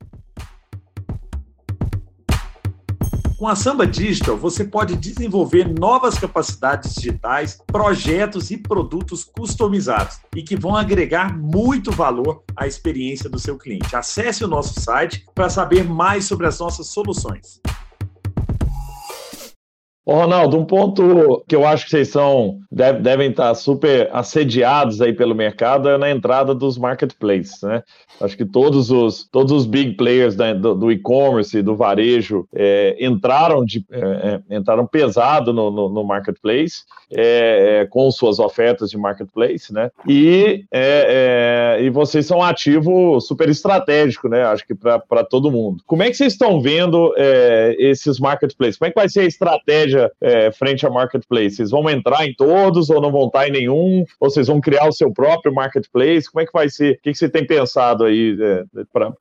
Com a Samba Digital, você pode desenvolver novas capacidades digitais, projetos e produtos customizados e que vão agregar muito valor à experiência do seu cliente. Acesse o nosso site para saber mais sobre as nossas soluções. Ô, Ronaldo, um ponto que eu acho que vocês são devem estar super assediados aí pelo mercado é na entrada dos marketplaces, né? Acho que todos os, todos os big players da, do, do e-commerce, do varejo, é, entraram, de, é, é entraram pesado no, no, no marketplace, é, é, com suas ofertas de marketplace, né? E, é, e vocês são um ativo super estratégico, né? Acho que para todo mundo. Como é que vocês estão vendo esses marketplaces? Como é que vai ser a estratégia? Estratégia é, frente a marketplace? Vocês vão entrar em todos ou não vão estar em nenhum? Ou vocês vão criar o seu próprio marketplace? Como é que vai ser? O que, que você tem pensado aí é,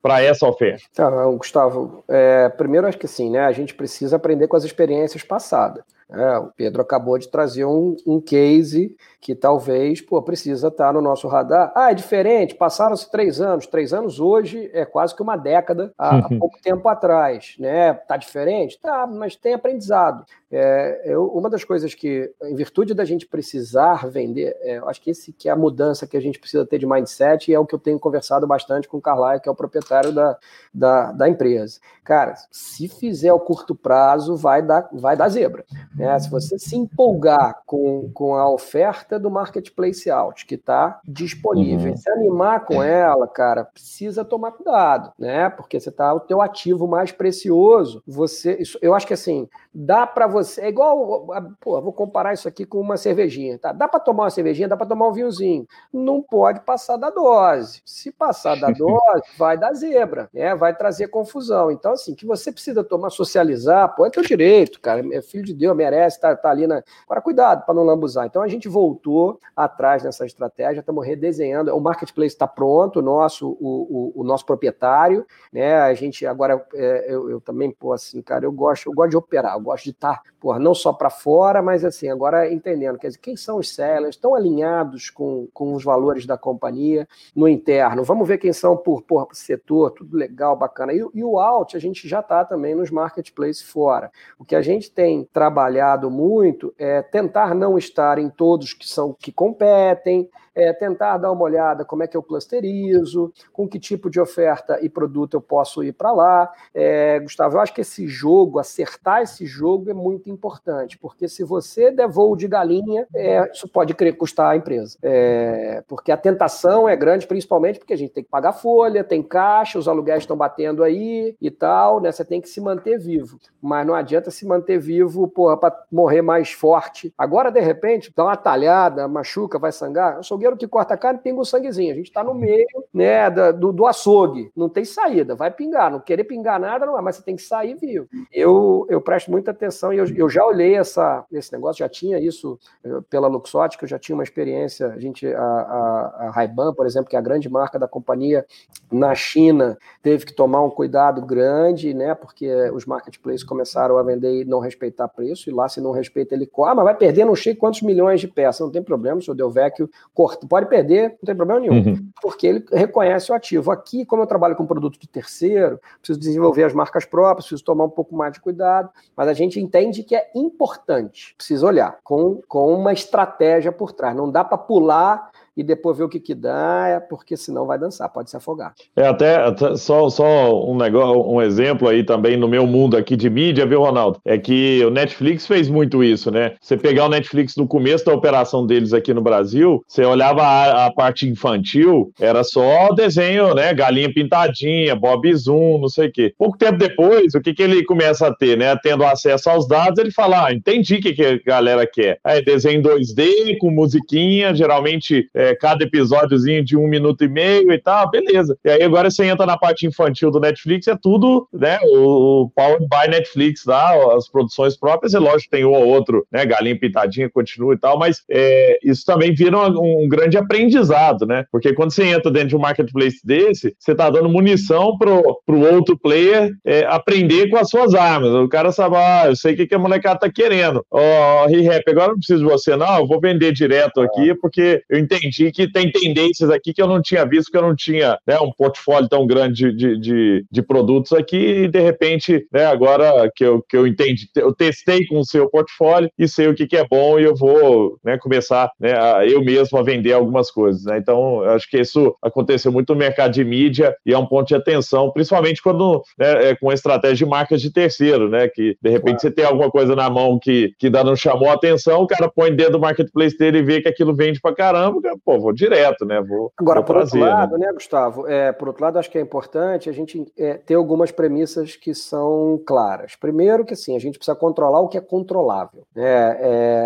para essa oferta? Então, Gustavo, é, primeiro acho que sim, né? A gente precisa aprender com as experiências passadas. É, o Pedro acabou de trazer um, um case que talvez pô, precisa estar no nosso radar. Ah, é diferente, passaram-se três anos. Três anos hoje é quase que uma década há, há pouco tempo atrás. Né? Tá diferente? Tá, mas tem aprendizado. É, eu, uma das coisas que, em virtude da gente precisar vender, é, eu acho que esse que é a mudança que a gente precisa ter de mindset e é o que eu tenho conversado bastante com o Carlyle, que é o proprietário da, da, da empresa. Cara, se fizer o curto prazo, vai dar, vai dar zebra. Né? Se você se empolgar com, com a oferta do Marketplace Out, que está disponível, uhum. se animar com ela, cara, precisa tomar cuidado, né? Porque você está o teu ativo mais precioso. Você, isso, eu acho que assim, dá para você, é igual, pô, vou comparar isso aqui com uma cervejinha, tá? Dá para tomar uma cervejinha, dá para tomar um vinhozinho. Não pode passar da dose. Se passar da dose, vai dar zebra, né? Vai trazer confusão. Então, assim, que você precisa tomar, socializar, pô, é teu direito, cara. É filho de Deus, merece estar tá, tá ali na. Agora, cuidado para não lambuzar. Então, a gente voltou atrás nessa estratégia, estamos redesenhando. O marketplace está pronto, o nosso, o, o, o, nosso proprietário, né? A gente agora, é, eu, eu, também, pô, assim, cara, eu gosto, eu gosto de operar, eu gosto de estar, tá, pô, não só para fora, mas assim, agora entendendo, quer dizer, quem são os sellers, estão alinhados com, com os valores da companhia no interno. Vamos ver quem são por, por setor, tudo legal, bacana. E, e o out, a gente já está também nos marketplaces fora. O que a gente tem trabalhado muito é tentar não estar em todos que são que competem, é, tentar dar uma olhada como é que eu clusterizo, com que tipo de oferta e produto eu posso ir para lá. É, Gustavo, eu acho que esse jogo, acertar esse jogo é muito importante, porque se você der voo de galinha, é, isso pode custar a empresa. É, porque a tentação é grande, principalmente porque a gente tem que pagar folha, tem caixa, os aluguéis estão batendo aí e tal, né? Você tem que se manter vivo. Mas não adianta se manter vivo, para morrer mais forte. Agora, de repente, dá uma talhada, machuca, vai sangrar. Sou açougueiro que corta a carne pinga o sanguezinho. A gente está no meio né, do, do açougue. Não tem saída, vai pingar. Não querer pingar nada, não é, mas você tem que sair vivo. Eu, eu presto muita atenção e eu, eu já olhei essa, esse negócio, já tinha isso eh, pela Luxótica, eu já tinha uma experiência. A gente, a, a, a Ray-Ban, por exemplo, que é a grande marca da companhia na China, teve que tomar um cuidado grande, né? Porque os marketplaces começaram a vender e não respeitar preço, e lá se não respeita, ele ah, mas vai perder não sei quantos milhões de peças. Não tem problema, o senhor Delvecchio cortou pode perder, não tem problema nenhum, uhum. porque ele reconhece o ativo. Aqui, como eu trabalho com produto de terceiro, preciso desenvolver as marcas próprias, preciso tomar um pouco mais de cuidado, mas a gente entende que é importante, precisa olhar com, com uma estratégia por trás. Não dá para pular e depois ver o que, que dá, é porque senão vai dançar, pode se afogar. É até, até só, só um negócio, um exemplo aí também no meu mundo aqui de mídia, viu, Ronaldo? É que o Netflix fez muito isso, né? Você pegar o Netflix no começo da operação deles aqui no Brasil, você olhava a, a parte infantil, era só desenho, né? Galinha pintadinha, Bob Zoom, não sei o quê. Pouco tempo depois, o que, que ele começa a ter, né? Tendo acesso aos dados, ele fala: ah, entendi o que, que a galera quer. É desenho 2D com musiquinha, geralmente. É, é, cada episódiozinho de um minuto e meio e tal, beleza. E aí agora você entra na parte infantil do Netflix, é tudo, né, o Power by Netflix lá, as produções próprias, é lógico, tem um ou outro, né, galinha pitadinha, continua e tal, mas é, isso também vira um, um, grande aprendizado, né, porque quando você entra dentro de um marketplace desse, você tá dando munição pro, pro outro player é, aprender com as suas armas. O cara sabe, ah, eu sei o que, que a molecada tá querendo. Ó, oh, agora não preciso de você, não, eu vou vender direto aqui, porque eu entendi que tem tendências aqui que eu não tinha visto, que eu não tinha né, um portfólio tão grande de, de, de produtos aqui, e de repente, né, agora que eu, que eu entendi, eu testei com o seu portfólio e sei o que, que é bom e eu vou né, começar né, a, eu mesmo a vender algumas coisas. Né? Então, acho que isso aconteceu muito no mercado de mídia e é um ponto de atenção, principalmente quando né, é com estratégia de marcas de terceiro, né? Que de repente claro. você tem alguma coisa na mão que, que ainda não chamou a atenção, o cara põe dentro do marketplace dele e vê que aquilo vende pra caramba, pô, vou direto, né? Vou, Agora, vou por trazer, outro lado, né, né Gustavo? É, por outro lado, acho que é importante a gente é, ter algumas premissas que são claras. Primeiro, que assim, a gente precisa controlar o que é controlável. É,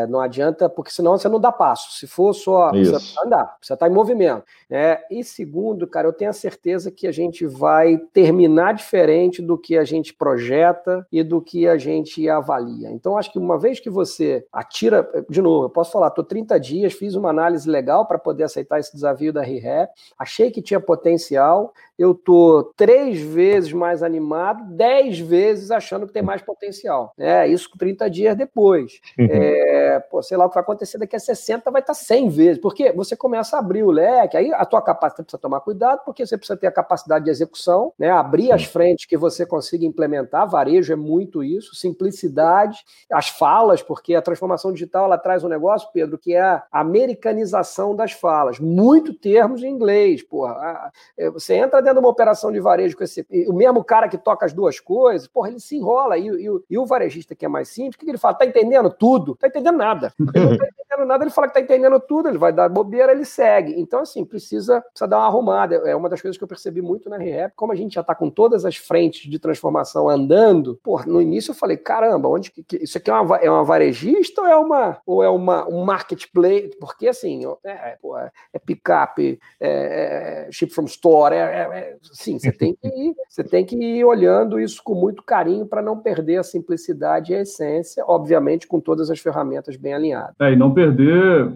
é, não adianta, porque senão você não dá passo. Se for só, Isso. precisa andar, precisa estar em movimento. É, e segundo, cara, eu tenho a certeza que a gente vai terminar diferente do que a gente projeta e do que a gente avalia. Então, acho que uma vez que você atira, de novo, eu posso falar, estou 30 dias, fiz uma análise legal para poder aceitar esse desafio da ReHap, achei que tinha potencial, eu tô três vezes mais animado, dez vezes achando que tem mais potencial. É, isso 30 dias depois. Uhum. É, pô, sei lá o que vai acontecer daqui a 60, vai estar 100 vezes. Porque você começa a abrir o leque, aí a tua capacidade precisa tomar cuidado, porque você precisa ter a capacidade de execução, né? abrir as frentes que você consiga implementar. Varejo é muito isso, simplicidade, as falas, porque a transformação digital ela traz um negócio, Pedro, que é a americanização das falas. Muito termos em inglês, porra. É, você entra dentro de uma operação de varejo com esse. O mesmo cara que toca as duas coisas, porra, ele se enrola. E, e, e o varejista que é mais simples, o que, ele fala? Tá entendendo tudo? Tá entendendo nada. Ele não tá entendendo nada, ele fala que tá entendendo tudo, ele vai dar bobeira, ele segue. Então, assim, precisa, precisa dar uma arrumada. É uma das coisas que eu percebi muito na ReHap, como a gente já tá com todas as frentes de transformação andando, porra, no início eu falei, caramba, onde que, que isso aqui é uma, é uma varejista ou é uma ou é uma um marketplace? Porque assim, é, é, é picape, é, é, ship from store, é, é, é sim, você tem que ir, você tem que ir olhando isso com muito carinho para não perder a simplicidade e a essência, obviamente com todas as ferramentas bem alinhadas. É, e não perder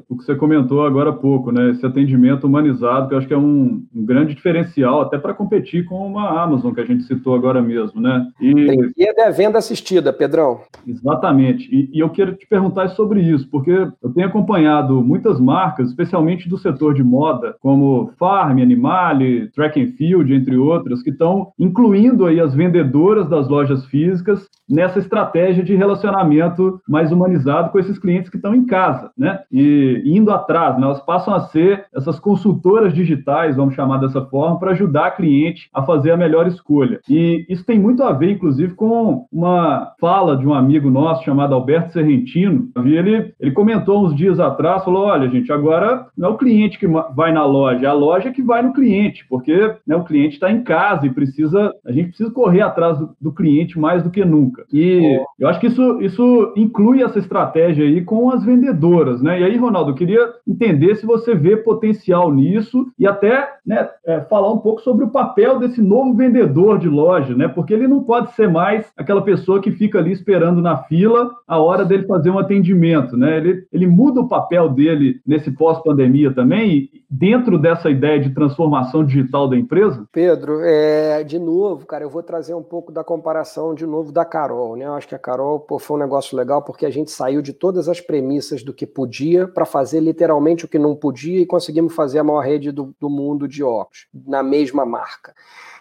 o que você comentou agora há pouco, né? Esse atendimento humanizado, que eu acho que é um, um grande diferencial até para competir com uma Amazon que a gente citou agora mesmo, né? E que é venda assistida, Pedrão. Exatamente. E, e eu quero te perguntar sobre isso, porque eu tenho acompanhado muitas marcas, especialmente do setor de moda, como Farm, Animale, Track and Field Field, entre outras, que estão incluindo aí as vendedoras das lojas físicas nessa estratégia de relacionamento mais humanizado com esses clientes que estão em casa, né? E indo atrás, né? elas passam a ser essas consultoras digitais, vamos chamar dessa forma, para ajudar a cliente a fazer a melhor escolha. E isso tem muito a ver, inclusive, com uma fala de um amigo nosso chamado Alberto Serrentino. Ele, ele comentou uns dias atrás, falou, olha, gente, agora não é o cliente que vai na loja, é a loja que vai no cliente, porque né, o cliente está em casa e precisa, a gente precisa correr atrás do, do cliente mais do que nunca. E oh. eu acho que isso, isso inclui essa estratégia aí com as vendedoras, né? E aí, Ronaldo, eu queria entender se você vê potencial nisso e até né, é, falar um pouco sobre o papel desse novo vendedor de loja, né? Porque ele não pode ser mais aquela pessoa que fica ali esperando na fila a hora dele fazer um atendimento, né? Ele, ele muda o papel dele nesse pós-pandemia também, dentro dessa ideia de transformação digital da empresa? Pedro, é, de novo, cara, eu vou trazer um pouco da comparação de novo da Carol, né? Eu acho que a Carol pô, foi um negócio legal porque a gente saiu de todas as premissas do que podia para fazer literalmente o que não podia e conseguimos fazer a maior rede do, do mundo de óculos na mesma marca.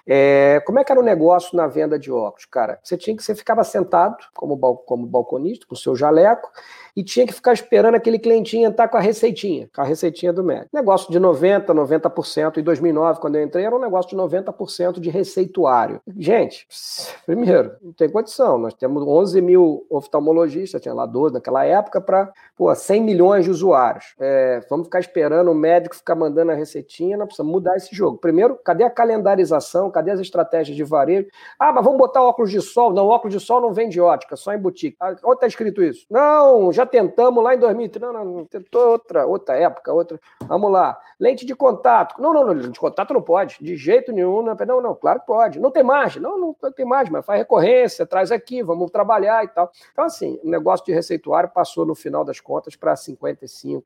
É, como é que era o negócio na venda de óculos, cara? Você tinha que você ficava sentado como, como balconista com seu jaleco e tinha que ficar esperando aquele clientinho entrar com a receitinha, com a receitinha do médico. Negócio de 90%, 90%. Em 2009, quando eu entrei, era um negócio de 90% de receituário. Gente, primeiro, não tem condição. Nós temos 11 mil oftalmologistas, tinha lá 12 naquela época, para 100 milhões de usuários. É, vamos ficar esperando o médico ficar mandando a receitinha, não precisa mudar esse jogo. Primeiro, cadê a calendarização? Cadê as estratégias de varejo? Ah, mas vamos botar óculos de sol. Não, óculos de sol não vende ótica, só em boutique. Ah, onde está escrito isso? Não, já tentamos lá em 2030. Não, não, tentou outra, outra época, outra. Vamos lá. Lente de contato. Não, não, não, lente de contato não pode. De jeito nenhum. Não, não, não claro que pode. Não tem margem. Não, não, não tem margem, mas faz recorrência, traz aqui, vamos trabalhar e tal. Então, assim, o negócio de receituário passou, no final das contas, para 55%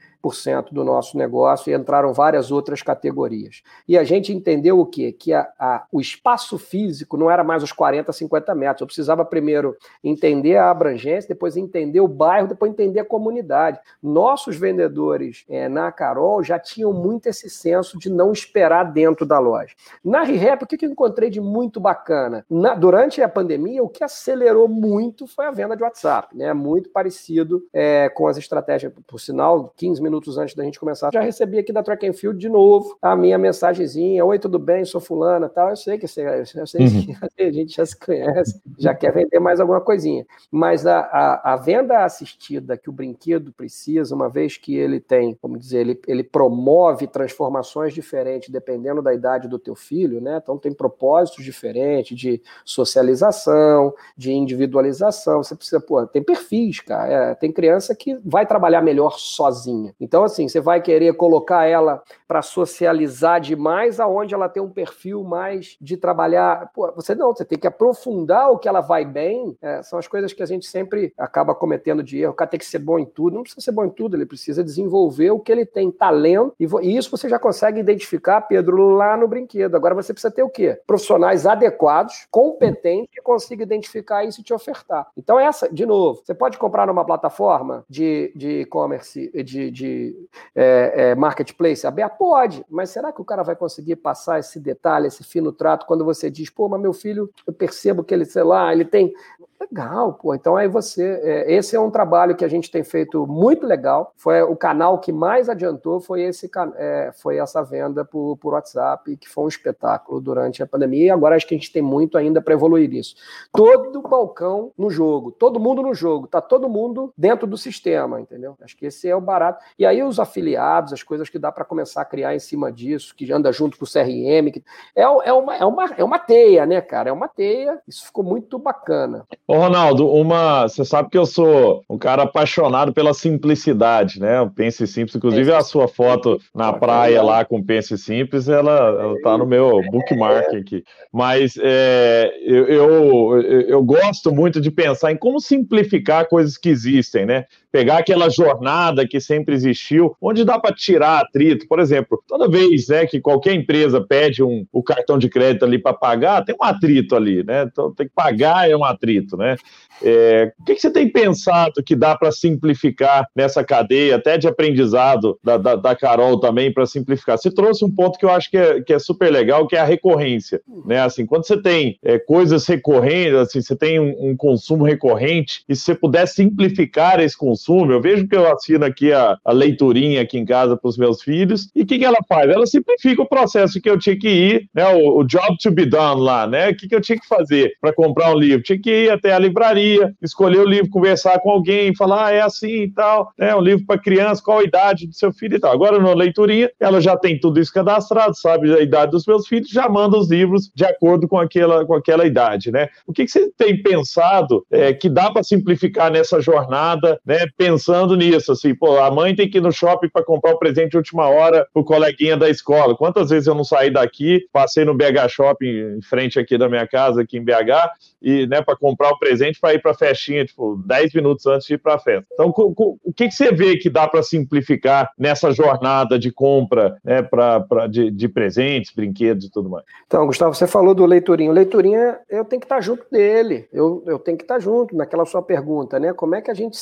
do nosso negócio e entraram várias outras categorias. E a gente entendeu o quê? Que a, a, o espaço físico não era mais os 40, 50 metros. Eu precisava primeiro entender a abrangência, depois entender o bairro, depois entender a comunidade. Nossos vendedores é, na Carol já tinham muito esse senso de não esperar dentro da loja. Na ReHap, o que, que eu encontrei de muito bacana? Na, durante a pandemia, o que acelerou muito foi a venda de WhatsApp, né? Muito parecido é, com as estratégias. Por sinal, 15 minutos antes da gente começar, já recebi aqui da Track and Field de novo a minha mensagenzinha: Oi, tudo bem? Sou fulana tal. Eu sei que você, eu sei uhum. que a gente já se conhece, já quer vender mais alguma coisinha. Mas a, a, a, venda assistida que o brinquedo precisa, uma vez que ele tem, como dizer, ele, ele promove transformações diferentes dependendo da idade do teu filho, né? Então tem propósitos diferentes de socialização, de individualização. Você precisa, pô, tem perfis, cara. É, tem criança que vai trabalhar melhor sozinha. Então, assim, você vai querer colocar ela para socializar demais, aonde ela tem um perfil mais de trabalhar. Pô, você não, você tem que aprofundar o que ela vai bem. É, são as coisas que a gente sempre acaba cometendo de erro. Cara tem que ser bom em tudo. Não precisa ser bom em tudo, ele precisa desenvolver o que ele tem talento. E, e isso você já consegue identificar, Pedro, lá no brinquedo. Agora você precisa ter o quê? Profissionais adequados, competentes, que consigam identificar isso e te ofertar. Então, essa, de novo, você pode comprar numa plataforma de e-commerce, de, de, de é, é, marketplace aberto? Pode, mas será que o cara vai conseguir passar esse detalhe, esse fino trato, quando você diz, pô, mas meu filho, eu percebo que ele, sei lá, ele tem Legal, pô. Então aí você. É, esse é um trabalho que a gente tem feito muito legal. Foi o canal que mais adiantou, foi, esse, é, foi essa venda por, por WhatsApp, que foi um espetáculo durante a pandemia. E agora acho que a gente tem muito ainda para evoluir isso. Todo balcão no jogo, todo mundo no jogo, tá todo mundo dentro do sistema, entendeu? Acho que esse é o barato. E aí os afiliados, as coisas que dá para começar a criar em cima disso, que anda junto com o CRM, que é, é, uma, é, uma, é uma teia, né, cara? É uma teia. Isso ficou muito bacana. Ô, Ronaldo, uma. Você sabe que eu sou um cara apaixonado pela simplicidade, né? O Pense Simples, inclusive a sua foto na praia lá com Pense Simples, ela, ela tá no meu bookmark aqui. Mas é, eu, eu, eu gosto muito de pensar em como simplificar coisas que existem, né? Pegar aquela jornada que sempre existiu, onde dá para tirar atrito. Por exemplo, toda vez né, que qualquer empresa pede um, o cartão de crédito ali para pagar, tem um atrito ali, né? Então tem que pagar é um atrito, né? É, o que, que, você tem pensado que dá para simplificar nessa cadeia, até de aprendizado da, da, da Carol também, para simplificar? Você trouxe um ponto que eu acho que é, que é super legal, que é a recorrência. Né? Assim, quando você tem é, coisas recorrentes, assim, você tem um, um, consumo recorrente, e se você puder simplificar esse consumo, eu vejo que eu assino aqui a, a leiturinha aqui em casa para os meus filhos, e o que, que ela faz? Ela simplifica o processo que eu tinha que ir, né, o, o job to be done lá, né? O que, que eu tinha que fazer para comprar um livro? Tinha que ir até a livraria escolher o livro, conversar com alguém, falar, ah, é assim e tal, é um livro para criança, qual a idade do seu filho e tal. Agora, na leiturinha, ela já tem tudo isso cadastrado, sabe a idade dos meus filhos, já manda os livros de acordo com aquela, com aquela idade, né? O que, que você tem pensado é, que dá para simplificar nessa jornada, né? Pensando nisso, assim, pô, a mãe tem que ir no shopping para comprar o presente de última hora pro coleguinha da escola. Quantas vezes eu não saí daqui, passei no BH Shopping, em frente aqui da minha casa, aqui em BH, e, né, para comprar o presente para ir para festinha, tipo, 10 minutos antes de ir para festa. Então, o que, que você vê que dá para simplificar nessa jornada de compra né, pra, pra, de, de presentes, brinquedos e tudo mais? Então, Gustavo, você falou do leiturinho. Leiturinha, eu tenho que estar junto dele, eu, eu tenho que estar junto naquela sua pergunta, né? Como é que a gente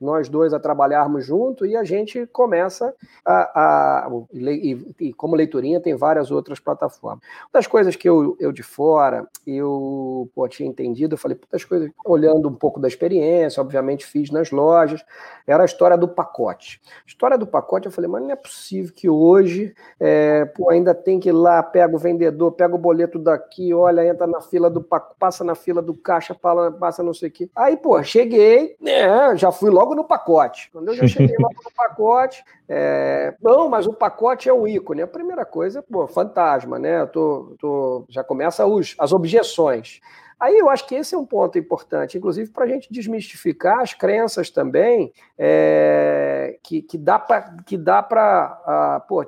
nós dois, a trabalharmos junto e a gente começa a. a e, e, como leiturinha, tem várias outras plataformas. Uma das coisas que eu, eu de fora, eu pô, tinha entendido, eu falei, puta, as coisas, olhando um pouco da experiência, obviamente fiz nas lojas, era a história do pacote. História do pacote, eu falei, mas não é possível que hoje é, pô, ainda tem que ir lá, pega o vendedor, pega o boleto daqui, olha, entra na fila do pacote, passa na fila do caixa, passa não sei o quê. Aí, pô, cheguei, né, né, já fui logo no pacote. Quando eu já cheguei logo no pacote, é, não, mas o pacote é um ícone. A primeira coisa, pô, fantasma, né? Eu tô, tô, já começa os, as objeções. Aí eu acho que esse é um ponto importante, inclusive para a gente desmistificar as crenças também, é, que, que dá para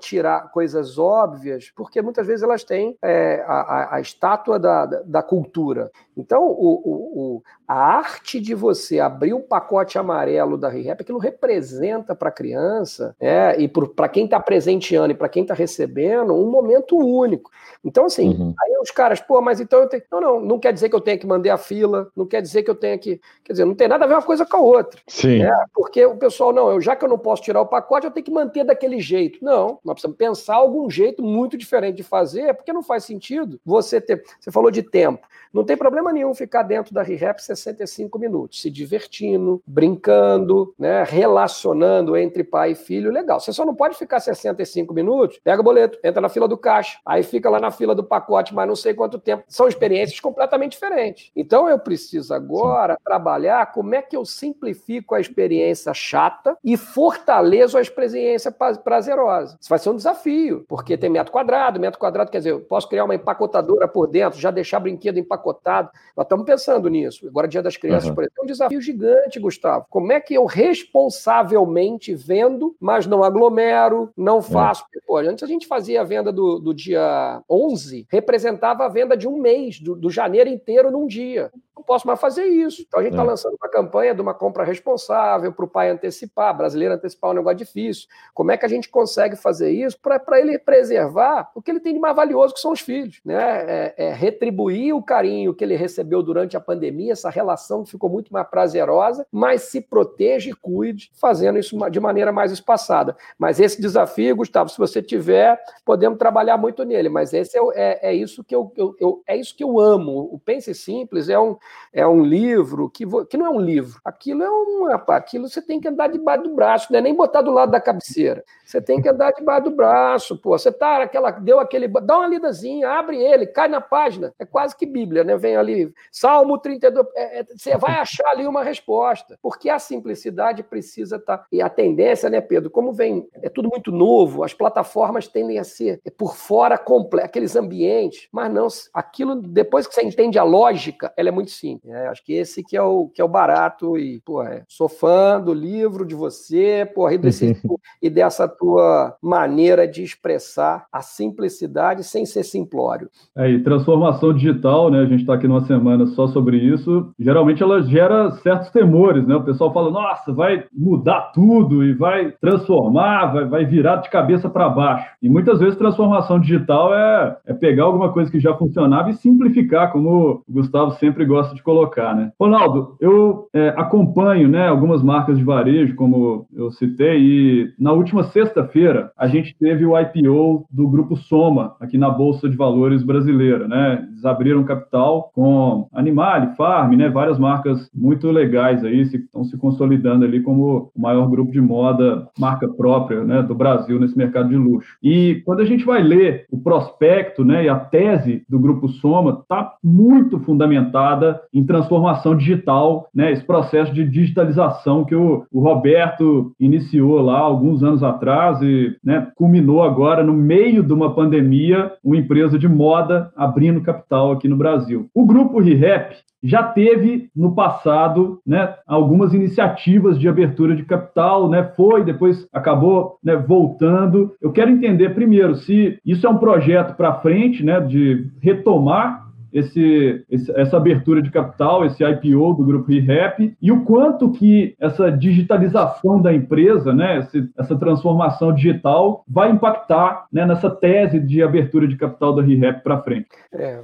tirar coisas óbvias, porque muitas vezes elas têm é, a, a, estátua da, da, cultura. Então, o, o, o, a arte de você abrir o um pacote amarelo da ReHap, aquilo representa para a criança, é, e para quem está presenteando e para quem está recebendo, um momento único. Então, assim, uhum. aí os caras, pô, mas então eu tenho. Não, não, não quer dizer que eu tenha que manter a fila, não quer dizer que eu tenha que. Quer dizer, não tem nada a ver uma coisa com a outra. Sim. Né? Porque o pessoal, não, eu, já que eu não posso tirar o pacote, eu tenho que manter daquele jeito. Não, nós precisamos pensar algum jeito muito diferente de fazer, porque não faz sentido você ter. Você falou de tempo. Não tem problema nenhum ficar dentro da ReHap 65 minutos, se divertindo, brincando, né, relacionando entre pai e filho, legal. Você só não pode ficar 65 minutos, pega o boleto, entra na fila do caixa, aí fica lá na fila do pacote, mas não sei quanto tempo. São experiências completamente diferentes. Então eu preciso agora Sim. trabalhar como é que eu simplifico a experiência chata e fortaleço a experiência prazerosa. Isso vai ser um desafio, porque tem metro quadrado, metro quadrado quer dizer, eu posso criar uma empacotadora por dentro, já deixar brinquedo empacotado. Nós estamos pensando nisso. Agora, Dia das Crianças, uhum. por exemplo, é um desafio gigante, Gustavo. Como é que eu responsavelmente vendo, mas não aglomero, não faço? É. Pô, antes a gente fazia a venda do, do dia 11, representava a venda de um mês, do, do janeiro inteiro num dia não posso mais fazer isso. Então a gente está é. lançando uma campanha de uma compra responsável para o pai antecipar, brasileiro antecipar um negócio difícil. Como é que a gente consegue fazer isso para ele preservar o que ele tem de mais valioso, que são os filhos? Né? É, é retribuir o carinho que ele recebeu durante a pandemia, essa relação que ficou muito mais prazerosa, mas se proteja e cuide, fazendo isso de maneira mais espaçada. Mas esse desafio, Gustavo, se você tiver, podemos trabalhar muito nele, mas esse é, é, é isso que eu, eu, eu, é isso que eu amo. O Pense Simples é um, é um livro que, que não é um livro. Aquilo é uma. Aquilo você tem que andar debaixo do braço, não é nem botar do lado da cabeceira. Você tem que andar debaixo do braço, pô. Você tá aquela, deu aquele. Dá uma lidazinha, abre ele, cai na página. É quase que Bíblia, né? Vem ali, Salmo 32. É, é, você vai achar ali uma resposta. Porque a simplicidade precisa estar. Tá, e a tendência, né, Pedro? Como vem. É tudo muito novo, as plataformas tendem a ser por fora aqueles ambientes, mas não. Aquilo, depois que você entende a lógica, ela é muito simples. É, acho que esse que é o, que é o barato. E, pô, é, sou fã do livro de você, porra, e, desse, e dessa tua maneira de expressar a simplicidade sem ser simplório. É, e transformação digital, né? A gente está aqui numa semana só sobre isso. Geralmente ela gera certos temores, né? O pessoal fala, nossa, vai mudar tudo e vai transformar, vai, vai virar de cabeça para baixo. E muitas vezes transformação digital é, é pegar alguma coisa que já funcionava e simplificar, como Gustavo sempre gosta de colocar, né? Ronaldo, eu é, acompanho né, algumas marcas de varejo, como eu citei, e na última sexta sexta-feira, a gente teve o IPO do Grupo Soma, aqui na Bolsa de Valores brasileira, né? Eles abriram capital com Animale, Farm, né? Várias marcas muito legais aí, se, estão se consolidando ali como o maior grupo de moda, marca própria, né? Do Brasil nesse mercado de luxo. E quando a gente vai ler o prospecto, né? E a tese do Grupo Soma, está muito fundamentada em transformação digital, né? Esse processo de digitalização que o, o Roberto iniciou lá alguns anos atrás, atrás e né, culminou agora no meio de uma pandemia, uma empresa de moda abrindo capital aqui no Brasil. O grupo ReHap já teve no passado né, algumas iniciativas de abertura de capital, né, foi, depois acabou né, voltando. Eu quero entender primeiro se isso é um projeto para frente, né, de retomar esse, essa abertura de capital, esse IPO do grupo ReHap, e o quanto que essa digitalização da empresa, né, essa transformação digital, vai impactar né, nessa tese de abertura de capital da ReHap para frente. É,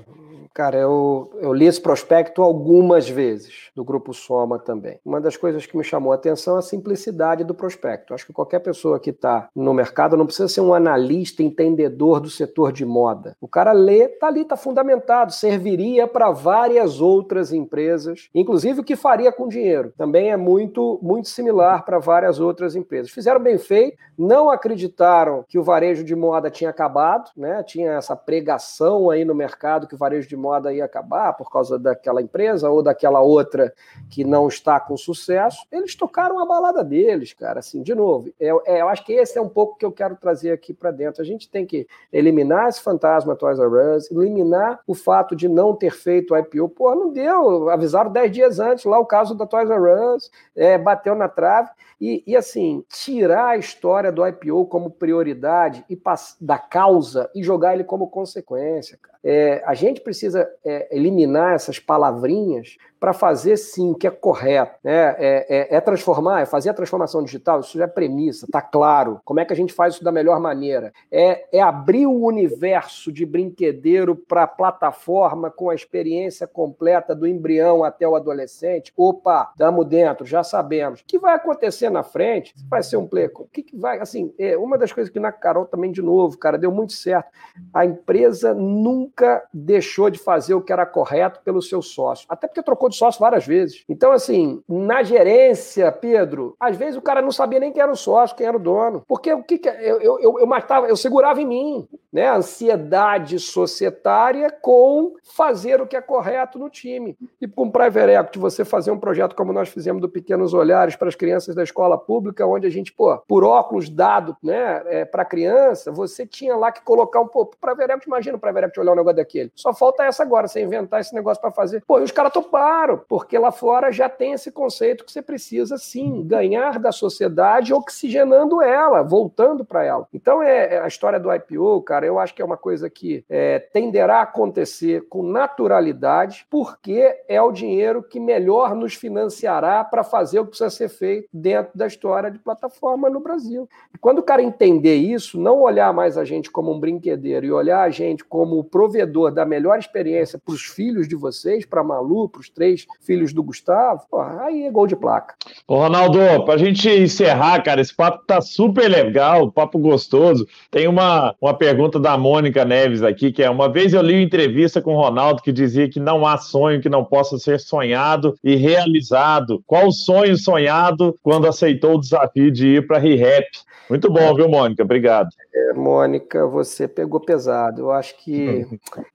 Cara, eu, eu li esse prospecto algumas vezes, do Grupo Soma também. Uma das coisas que me chamou a atenção é a simplicidade do prospecto. Acho que qualquer pessoa que está no mercado não precisa ser um analista entendedor do setor de moda. O cara lê, tá ali, tá fundamentado, serviria para várias outras empresas, inclusive o que faria com dinheiro. Também é muito, muito similar para várias outras empresas. Fizeram bem feito, não acreditaram que o varejo de moda tinha acabado, né? Tinha essa pregação aí no mercado que o varejo de moda ia acabar por causa daquela empresa ou daquela outra que não está com sucesso, eles tocaram a balada deles, cara. Assim, de novo, eu, é, eu acho que esse é um pouco que eu quero trazer aqui para dentro. A gente tem que eliminar esse fantasma Toys R Us, eliminar o fato de não ter feito o IPO. Pô, não deu, avisaram 10 dias antes, lá o caso da Toys R Us, é, bateu na trave. E, e, assim, tirar a história do IPO como prioridade e da causa e jogar ele como consequência, cara. É, a gente precisa é, eliminar essas palavrinhas para fazer sim o que é correto. Né? É, é, é, transformar, é fazer a transformação digital, isso já é premissa, tá claro. Como é que a gente faz isso da melhor maneira? É, é abrir o universo de brinquedeiro para a plataforma com a experiência completa do embrião até o adolescente. Opa, estamos dentro, já sabemos. O que vai acontecer na frente? Vai ser um play. O que, que vai. Assim, é uma das coisas que na Carol também, de novo, cara, deu muito certo. A empresa nunca deixou de fazer o que era correto pelo seu sócio. Até porque trocou de sócio várias vezes. Então, assim, na gerência, Pedro, às vezes o cara não sabia nem quem era o sócio, quem era o dono. Porque o que, que eu, eu, eu, eu matava, eu segurava em mim, né? A ansiedade societária com fazer o que é correto no time. E com o Private Equity, você fazer um projeto como nós fizemos do Pequenos Olhares para as crianças da escola pública, onde a gente, pô, por óculos dado, né, é, para criança, você tinha lá que colocar um, pô, Private Equity, imagina o Private Equity olhar um negócio daquele. Só falta essa agora, você inventar esse negócio para fazer. Pô, e os caras toparam Claro, porque lá fora já tem esse conceito que você precisa, sim, ganhar da sociedade oxigenando ela, voltando para ela. Então, é, é, a história do IPO, cara, eu acho que é uma coisa que é, tenderá a acontecer com naturalidade, porque é o dinheiro que melhor nos financiará para fazer o que precisa ser feito dentro da história de plataforma no Brasil. E quando o cara entender isso, não olhar mais a gente como um brinquedeiro e olhar a gente como o provedor da melhor experiência para os filhos de vocês, para Malu, para os três três filhos do Gustavo, aí é gol de placa. Ô, Ronaldo, pra gente encerrar, cara, esse papo tá super legal, papo gostoso. Tem uma, uma pergunta da Mônica Neves aqui, que é: uma vez eu li uma entrevista com o Ronaldo que dizia que não há sonho que não possa ser sonhado e realizado. Qual o sonho sonhado quando aceitou o desafio de ir para a ReHap? Muito bom, viu, Mônica? Obrigado. É, Mônica, você pegou pesado. Eu acho que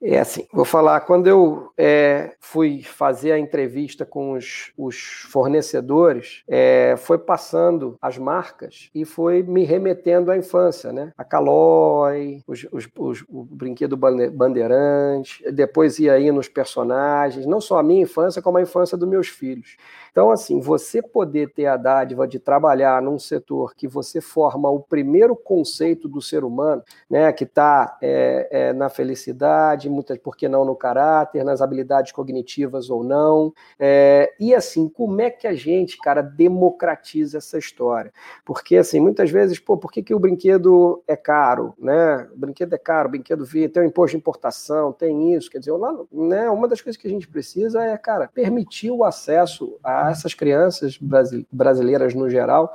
é assim. Vou falar. Quando eu é, fui fazer a entrevista com os, os fornecedores, é, foi passando as marcas e foi me remetendo à infância, né? A Calói, os, os, os, o brinquedo bandeirante. Depois ia aí nos personagens, não só a minha infância, como a infância dos meus filhos. Então, assim, você poder ter a dádiva de trabalhar num setor que você forma o primeiro conceito do ser humano, né, que está é, é, na felicidade, muitas, por que não no caráter, nas habilidades cognitivas ou não, é, e assim, como é que a gente, cara, democratiza essa história? Porque, assim, muitas vezes, pô, por que, que o brinquedo é caro, né? O brinquedo é caro, o brinquedo via, tem o imposto de importação, tem isso, quer dizer, lá, né, uma das coisas que a gente precisa é, cara, permitir o acesso a essas crianças brasileiras no geral,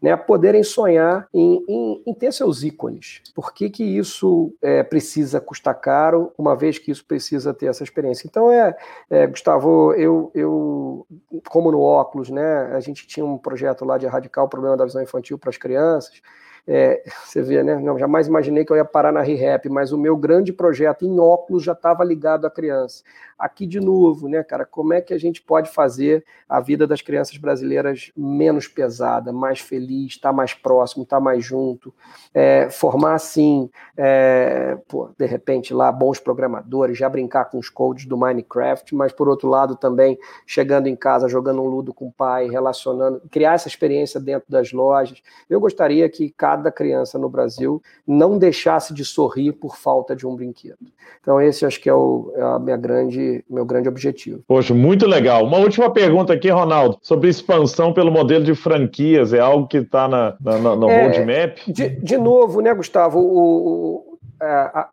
né, poderem sonhar em, em, em, ter seus ícones. Por que, que isso é, precisa custar caro, uma vez que isso precisa ter essa experiência? Então, é, é, Gustavo, eu, eu, como no óculos, né, a gente tinha um projeto lá de erradicar o problema da visão infantil para as crianças, é, você vê, né? Não, jamais imaginei que eu ia parar na ReHap, mas o meu grande projeto em óculos já estava ligado à criança. Aqui de novo, né, cara? Como é que a gente pode fazer a vida das crianças brasileiras menos pesada, mais feliz, estar tá mais próximo, estar tá mais junto, é, formar assim, é, pô, de repente lá bons programadores, já brincar com os codes do Minecraft, mas por outro lado também chegando em casa, jogando um ludo com o pai, relacionando, criar essa experiência dentro das lojas. Eu gostaria que cada criança no Brasil não deixasse de sorrir por falta de um brinquedo. Então esse acho que é, o, é a minha grande, meu grande objetivo. Poxa, muito legal. Uma última pergunta aqui, Ronaldo, sobre expansão pelo modelo de franquias. É algo que está na, na, no é, roadmap? De, de novo, né, Gustavo? O, a, a,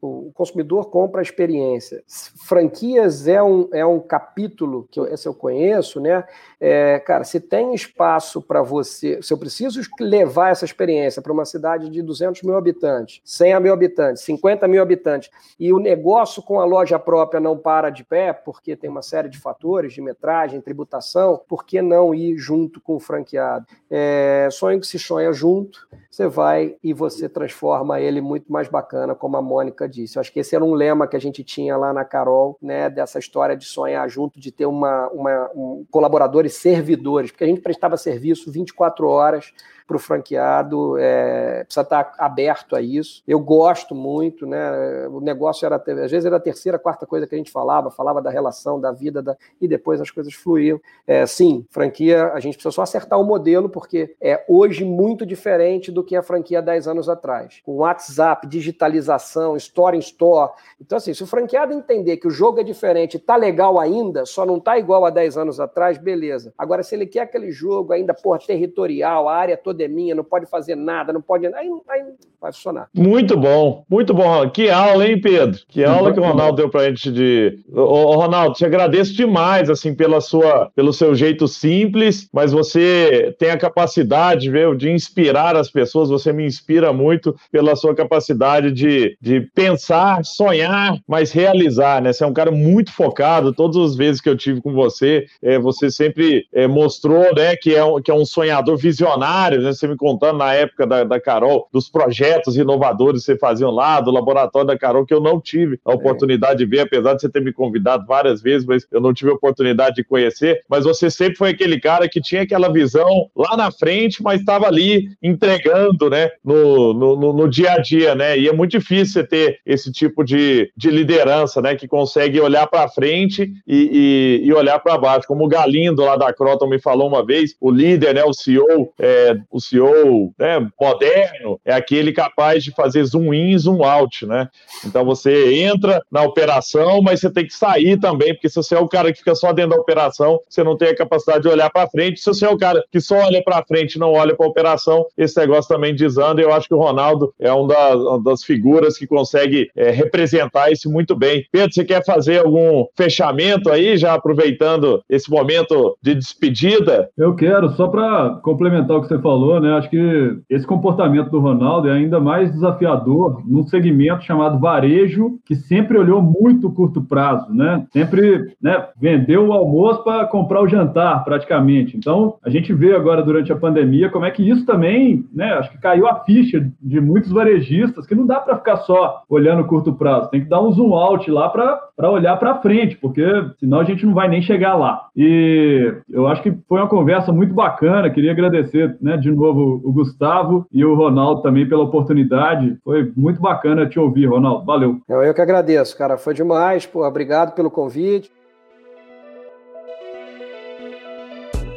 o consumidor compra a experiência. Franquias é um, é um capítulo que eu, esse eu conheço, né? É, cara, se tem espaço para você, se eu preciso levar essa experiência para uma cidade de 200 mil habitantes, 100 mil habitantes, 50 mil habitantes, e o negócio com a loja própria não para de pé, porque tem uma série de fatores, de metragem, tributação, por que não ir junto com o franqueado? É, sonho que se sonha junto, você vai e você transforma ele muito mais bacana, como a a Mônica disse. Eu acho que esse era um lema que a gente tinha lá na Carol, né, dessa história de sonhar junto, de ter uma, uma um, colaboradores servidores, porque a gente prestava serviço 24 horas para o franqueado, é, precisa estar aberto a isso. Eu gosto muito, né? O negócio era, às vezes era a terceira, quarta coisa que a gente falava, falava da relação, da vida, da, e depois as coisas fluíam. É, sim, franquia, a gente precisa só acertar o modelo, porque é hoje muito diferente do que a franquia há 10 anos atrás. Com WhatsApp, digitalização, store em store. Então, assim, se o franqueado entender que o jogo é diferente, tá legal ainda, só não tá igual a 10 anos atrás, beleza. Agora, se ele quer aquele jogo ainda, por territorial, a área toda é minha, não pode fazer nada, não pode. Aí, aí vai funcionar. Muito bom, muito bom. Que aula, hein, Pedro? Que aula que o Ronaldo deu pra gente de. Ô, Ronaldo, te agradeço demais, assim, pela sua, pelo seu jeito simples, mas você tem a capacidade, viu, de inspirar as pessoas, você me inspira muito pela sua capacidade de, de pensar, sonhar, mas realizar, né? Você é um cara muito focado, todas as vezes que eu tive com você, é, você sempre é, mostrou, né, que é, um, que é um sonhador visionário, né? Né? Você me contando na época da, da Carol, dos projetos inovadores que você fazia lá, do laboratório da Carol, que eu não tive a oportunidade de ver, apesar de você ter me convidado várias vezes, mas eu não tive a oportunidade de conhecer. Mas você sempre foi aquele cara que tinha aquela visão lá na frente, mas estava ali entregando, né, no, no, no, dia a dia, né? E é muito difícil você ter esse tipo de, de liderança, né, que consegue olhar para frente e, e, e olhar para baixo. Como o Galindo lá da Croton me falou uma vez, o líder, né, o CEO, é, o o CEO né, moderno é aquele capaz de fazer zoom in, zoom out, né? Então você entra na operação, mas você tem que sair também, porque se você é o cara que fica só dentro da operação, você não tem a capacidade de olhar para frente. Se você é o cara que só olha para frente e não olha para a operação, esse negócio também desanda. Eu acho que o Ronaldo é um uma das figuras que consegue é, representar isso muito bem. Pedro, você quer fazer algum fechamento aí, já aproveitando esse momento de despedida? Eu quero, só para complementar o que você falou falou, né? Acho que esse comportamento do Ronaldo é ainda mais desafiador num segmento chamado varejo, que sempre olhou muito curto prazo, né? Sempre né, vendeu o almoço para comprar o jantar, praticamente. Então, a gente vê agora durante a pandemia como é que isso também, né? Acho que caiu a ficha de muitos varejistas, que não dá para ficar só olhando curto prazo, tem que dar um zoom out lá para olhar para frente, porque senão a gente não vai nem chegar lá. E eu acho que foi uma conversa muito bacana, queria agradecer, né, de novo o Gustavo e o Ronaldo também pela oportunidade. Foi muito bacana te ouvir, Ronaldo. Valeu. Eu, eu que agradeço, cara. Foi demais. Pô, obrigado pelo convite.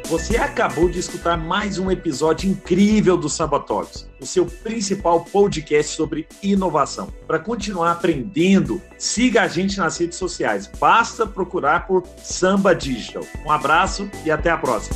Você acabou de escutar mais um episódio incrível do Samba Talks, o seu principal podcast sobre inovação. Para continuar aprendendo, siga a gente nas redes sociais. Basta procurar por Samba Digital. Um abraço e até a próxima.